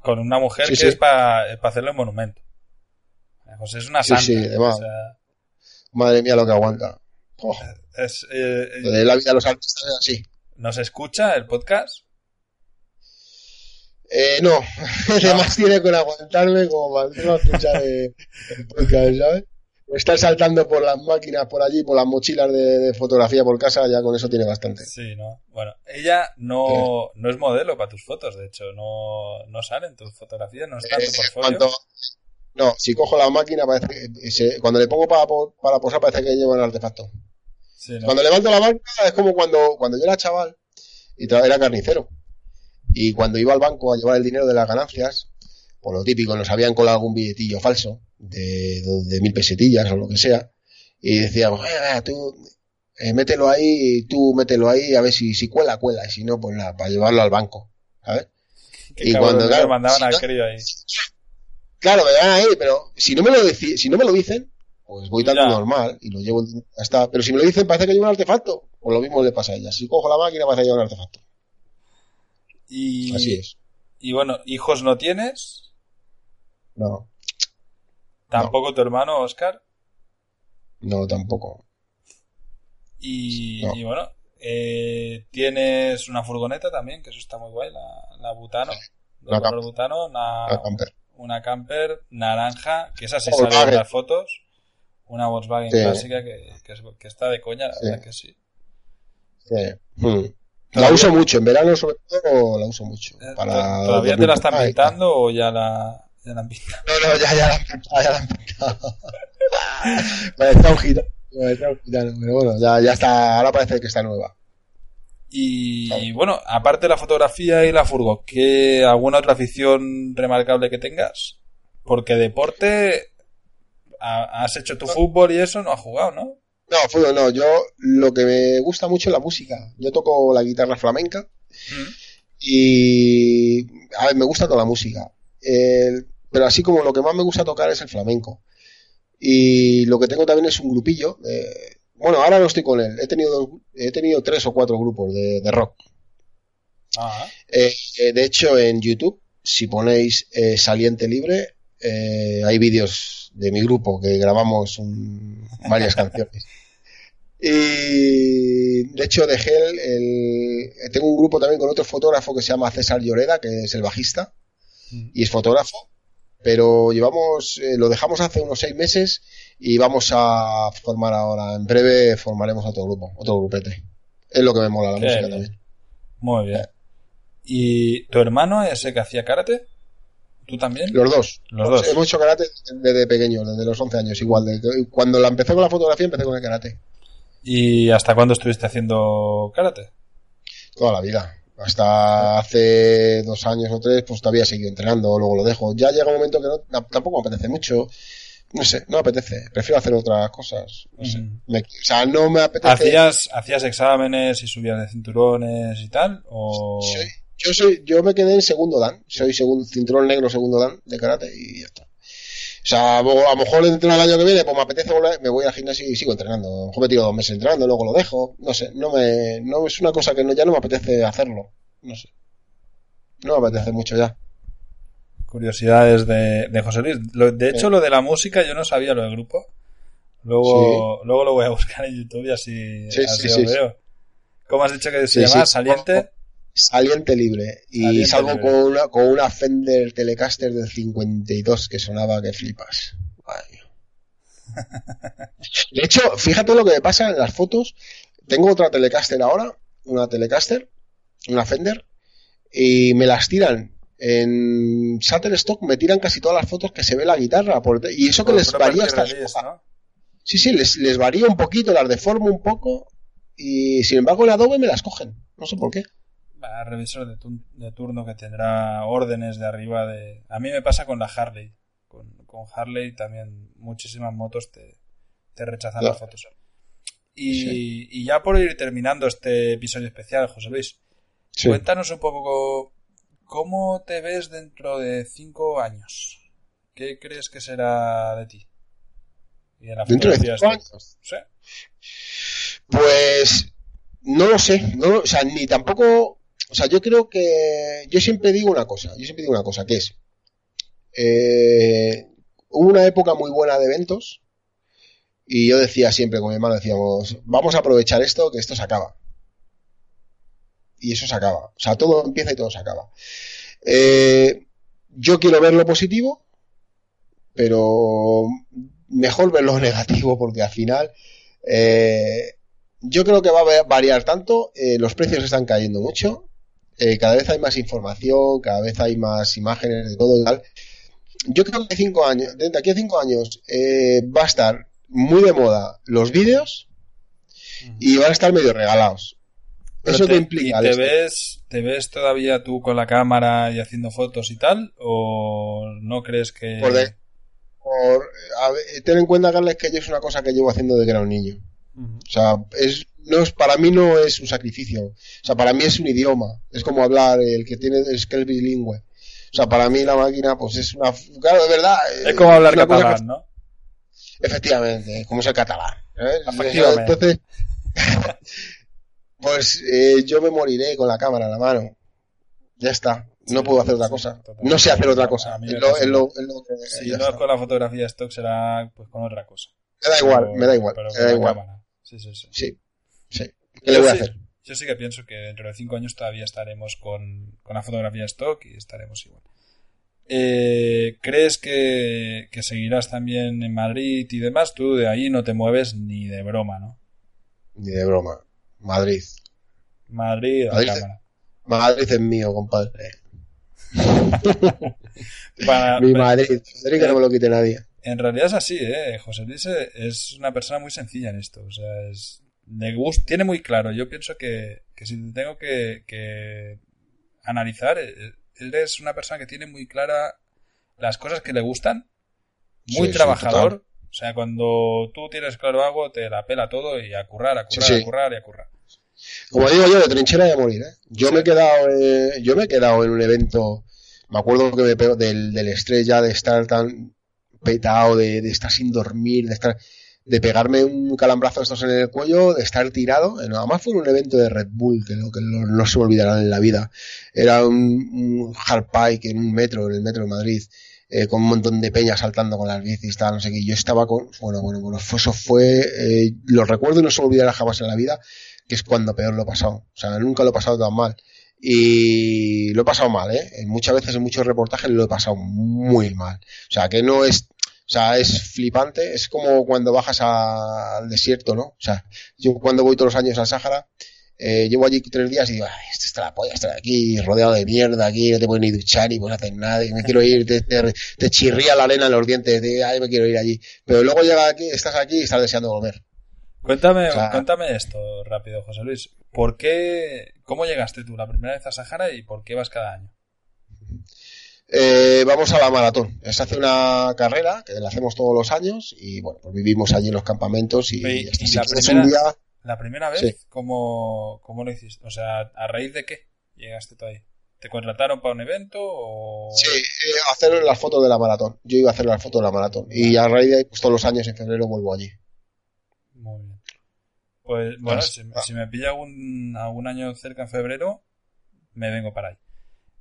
Con una mujer que es para hacerle un monumento. José es una santa. Sí, sí, Madre mía lo que aguanta. Es, eh, la vida de los artistas es así. ¿Nos escucha el podcast? Eh, no, además tiene que aguantarme como para no escuchar el podcast, ¿sabes? Está saltando por las máquinas por allí, por las mochilas de, fotografía por casa, ya con eso tiene bastante. Sí, ¿no? Bueno, ella no, no es modelo para tus fotos, de hecho, no, no salen tus fotografías, no está en tu eh, portfolio. no, si cojo la máquina, parece que, cuando le pongo para, para posar, parece que lleva el artefacto. Cuando levanto la banca es como cuando, cuando yo era chaval y era carnicero. Y cuando iba al banco a llevar el dinero de las ganancias, por lo típico, nos habían colado algún billetillo falso de, de, mil pesetillas o lo que sea. Y decíamos, eh, tú eh, mételo ahí, tú mételo ahí, a ver si, si cuela, cuela. Y si no, pues nada, para llevarlo al banco. ¿Sabes? y cuando mandaban al crío ahí. Claro, me van ahí, pero si no me lo, si no me lo dicen, pues voy tan normal y lo llevo hasta. Pero si me lo dicen, parece que llevo un artefacto. Pues lo mismo le pasa a ella. Si cojo la máquina, parece que llevo un artefacto. Y, Así es. Y bueno, ¿hijos no tienes? No. ¿Tampoco tu hermano, Oscar? No, tampoco. Y, y bueno, eh, tienes una furgoneta también, que eso está muy guay, la, la Butano. La color Butano, una, La camper. una camper naranja, que esa sí Volkswagen. sale en las fotos. Una Volkswagen Sí. clásica que, que, es- que está de coña, la Sí. verdad que sí. Sí. Mm. La uso mucho, en verano sobre todo la uso mucho. Eh, Para ¿to- ¿Todavía te la están pintando o ya la, ya la han pintado? No, no, ya, ya la han pintado, ya la han pintado. Me está un gitano, me está un gitano, pero bueno, ya, ya está, ahora parece que está nueva. Y bueno, aparte de la fotografía y la furgo, ¿qué, ¿alguna otra afición remarcable que tengas? Porque deporte, ha- has hecho tu fútbol y eso, no has jugado, ¿no? No, fútbol no, yo lo que me gusta mucho es la música. Yo toco la guitarra flamenca Mm. y a ver, me gusta toda la música. El- pero así como lo que más me gusta tocar es el flamenco. Y lo que tengo también es un grupillo. de- bueno, ahora no estoy con él. He tenido, dos- he tenido tres o cuatro grupos de, de rock. Ah, Eh, eh, de hecho, en YouTube, si ponéis eh, Saliente Libre, eh, hay vídeos de mi grupo que grabamos un- varias canciones. Y de hecho dejé el, el- tengo un grupo también con otro fotógrafo que se llama César Lloreda, que es el bajista Mm. y es fotógrafo, pero llevamos, eh, lo dejamos hace unos seis meses y vamos a formar ahora, en breve formaremos otro grupo, otro grupete. Es lo que me mola la Qué música bien. también. muy bien. ¿Y tu hermano ese que hacía karate? ¿Tú también? Los dos. Los dos. Hemos hecho karate desde pequeño, desde los 11 años, igual. de- cuando la empecé con la fotografía, empecé con el karate. ¿Y hasta cuándo estuviste haciendo karate? Toda la vida. Hasta hace dos años o tres, pues todavía he seguido entrenando, luego lo dejo. Ya llega un momento que no, tampoco me apetece mucho. No sé, no me apetece. Prefiero hacer otras cosas. No sé. Mm. Me- o sea, no me apetece. ¿Hacías, ¿Hacías exámenes y subías de cinturones y tal? ¿O... Soy- yo soy, yo me quedé en segundo dan. Soy segundo, cinturón negro segundo dan de karate y ya está. O sea, a lo mejor entreno el año que viene, pues me apetece volver, me voy al gimnasio y sigo entrenando. A lo mejor me tiro dos meses entrenando, luego lo dejo. No sé, no me, no es una cosa que no, ya no me apetece hacerlo. No sé. No me apetece mucho ya. Curiosidades de, de José Luis. Lo- de hecho, Sí. lo de la música yo no sabía lo del grupo. Luego, luego lo voy a buscar en YouTube y así, Sí, así sí, lo veo. ¿Cómo has dicho que se llama? ¿Saliente? Saliente libre. Y Saliente salgo libre. con una, con una Fender Telecaster del 52 que sonaba que flipas. Ay. De hecho, fíjate lo que me pasa en las fotos. Tengo otra Telecaster ahora, una Telecaster, una Fender, y me las tiran. En Shutterstock me tiran casi todas las fotos que se ve la guitarra. por y eso que Por les varía hasta. Sí, sí, les, les varía un poquito, las deformo un poco. Y sin embargo, en Adobe me las cogen. No sé por qué. Va, revisor de, tu- de turno que tendrá órdenes de arriba de... A mí me pasa con la Harley. Con, con Harley también muchísimas motos te, te rechazan Claro. las fotos. Y, y ya por ir terminando este episodio especial, José Luis, Sí. cuéntanos un poco cómo te ves dentro de cinco años. ¿Qué crees que será de ti? Y en la Dentro de cinco esto. años. Sí. Pues no lo sé, no, o sea, ni tampoco, o sea, yo creo que yo siempre digo una cosa, yo siempre digo una cosa, que es, eh, hubo una época muy buena de eventos y yo decía siempre con mi hermano, decíamos, vamos a aprovechar esto, que esto se acaba. Y eso se acaba, o sea, todo empieza y todo se acaba. Eh, yo quiero ver lo positivo, pero mejor ver lo negativo porque al final eh, yo creo que va a variar tanto, los precios están cayendo mucho, eh, cada vez hay más información, cada vez hay más imágenes de todo y tal. Yo creo que cinco años, de aquí a cinco años eh, va a estar muy de moda los vídeos y van a estar medio regalados. Pero Eso te, que implica ¿y te ves, ¿Te ves todavía tú con la cámara y haciendo fotos y tal? ¿O no crees que.? Por de- por, a ver, ten en cuenta, Carles, que yo es una cosa que llevo haciendo desde que era un niño. O sea, es, no es, para mí no es un sacrificio. O sea, para mí es un idioma. Es como hablar, el que tiene, es que es bilingüe. O sea, para mí la máquina, pues es una, claro, de verdad. Es como hablar catalán, ¿no? Efectivamente, como es el catalán. ¿eh? Efectivamente. Entonces, pues eh, yo me moriré con la cámara en la mano. Ya está. No Sí, puedo hacer otra cosa. totalmente. No sé hacer otra cosa. A mí Es me lo- pasa es lo- es lo que- Si no es con la fotografía stock será pues con otra cosa. Me da igual, Pero- me da igual. pero Me da igual. cámara. Sí, sí, sí. Sí, sí. ¿Qué le voy a hacer? Yo sí que pienso que dentro de cinco años todavía estaremos con, con la fotografía stock y estaremos igual. Eh, ¿Crees que, que seguirás también en Madrid y demás? Tú de ahí no te mueves ni de broma, ¿no? Ni de broma. Madrid. Madrid, Madrid. cámara. Madrid es mío, compadre. Para- Mi Madrid. Madrid que no me lo quite nadie. En realidad es así, ¿eh? José Luis es una persona muy sencilla en esto. O sea, es, gust- tiene muy claro. Yo pienso que, que si tengo que, que analizar, eh, él es una persona que tiene muy clara las cosas que le gustan, muy Sí, trabajador. o sea, cuando tú tienes claro algo, te la pela todo y a currar, a currar, Sí, a currar y a currar. Como digo yo, de trinchera y a morir, ¿eh? Yo me he quedado, eh, yo me he quedado en un evento, me acuerdo que me pegó del, del estrés ya de estar tan petado, de, de estar sin dormir, de estar, de pegarme un calambrazo de estos en el cuello, de estar tirado. Eh, Nada más fue un evento de Red Bull, que, no, que no, se me olvidarán en la vida. Era un, un hard pike en un metro, en el metro de Madrid. eh, con un montón de peñas saltando con las bicis, tal, no sé qué. Yo estaba con, bueno, bueno, bueno, eso fue, eh, lo recuerdo y no se me olvidará jamás en la vida, que es cuando peor lo he pasado. O sea, nunca lo he pasado tan mal. Y lo he pasado mal, ¿eh? Muchas veces en muchos reportajes lo he pasado muy mal. O sea, que no es, o sea, es flipante. Es como cuando bajas a- al desierto, ¿no? O sea, yo cuando voy todos los años al Sáhara, eh, llevo allí tres días y digo, Ay, esto está la polla, estar aquí rodeado de mierda, aquí no te puedes ni duchar ni puedes hacer nada, y me quiero ir, te, te- te chirría la arena en los dientes, de, ay, me quiero ir allí. Pero luego llega aquí, estás aquí y estás deseando volver. Cuéntame, O sea- cuéntame esto rápido, José Luis. ¿Por qué, cómo llegaste tú la primera vez a Sahara y por qué vas cada año? Eh, vamos a la maratón. Se hace una carrera que la hacemos todos los años y bueno, pues vivimos allí en los campamentos y, Y- y la primera- un día, La primera vez, Sí. ¿cómo, ¿cómo lo hiciste? O sea, ¿a raíz de qué llegaste tú ahí? ¿Te contrataron para un evento o...? sí, eh, hacer las fotos de la maratón. Yo iba a hacer las fotos de la maratón y a raíz de ahí, pues todos los años en febrero vuelvo allí. Muy bien. Pues bueno, si, si me pilla algún, algún año cerca en febrero, me vengo para ahí.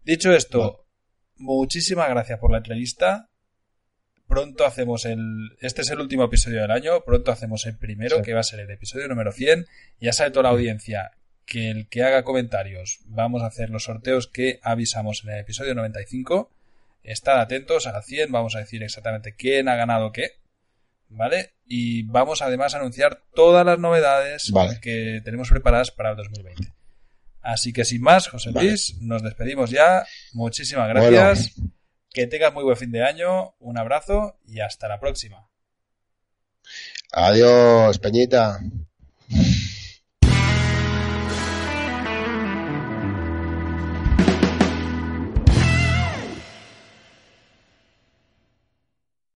Dicho esto. Muchísimas gracias por la entrevista. Pronto hacemos el... Este es el último episodio del año, pronto hacemos el primero, Sí. que va a ser el episodio número 100. Ya sabe toda la audiencia que el que haga comentarios, vamos a hacer los sorteos que avisamos en el episodio 95. Estad atentos a la 100, vamos a decir exactamente quién ha ganado qué. ¿Vale? Y vamos además a anunciar todas las novedades Vale. que tenemos preparadas para el 2020. Así que sin más, José Vale. Luis, nos despedimos ya. Muchísimas gracias. Que tengas muy buen fin de año. Un abrazo y hasta la próxima. Adiós, Peñita.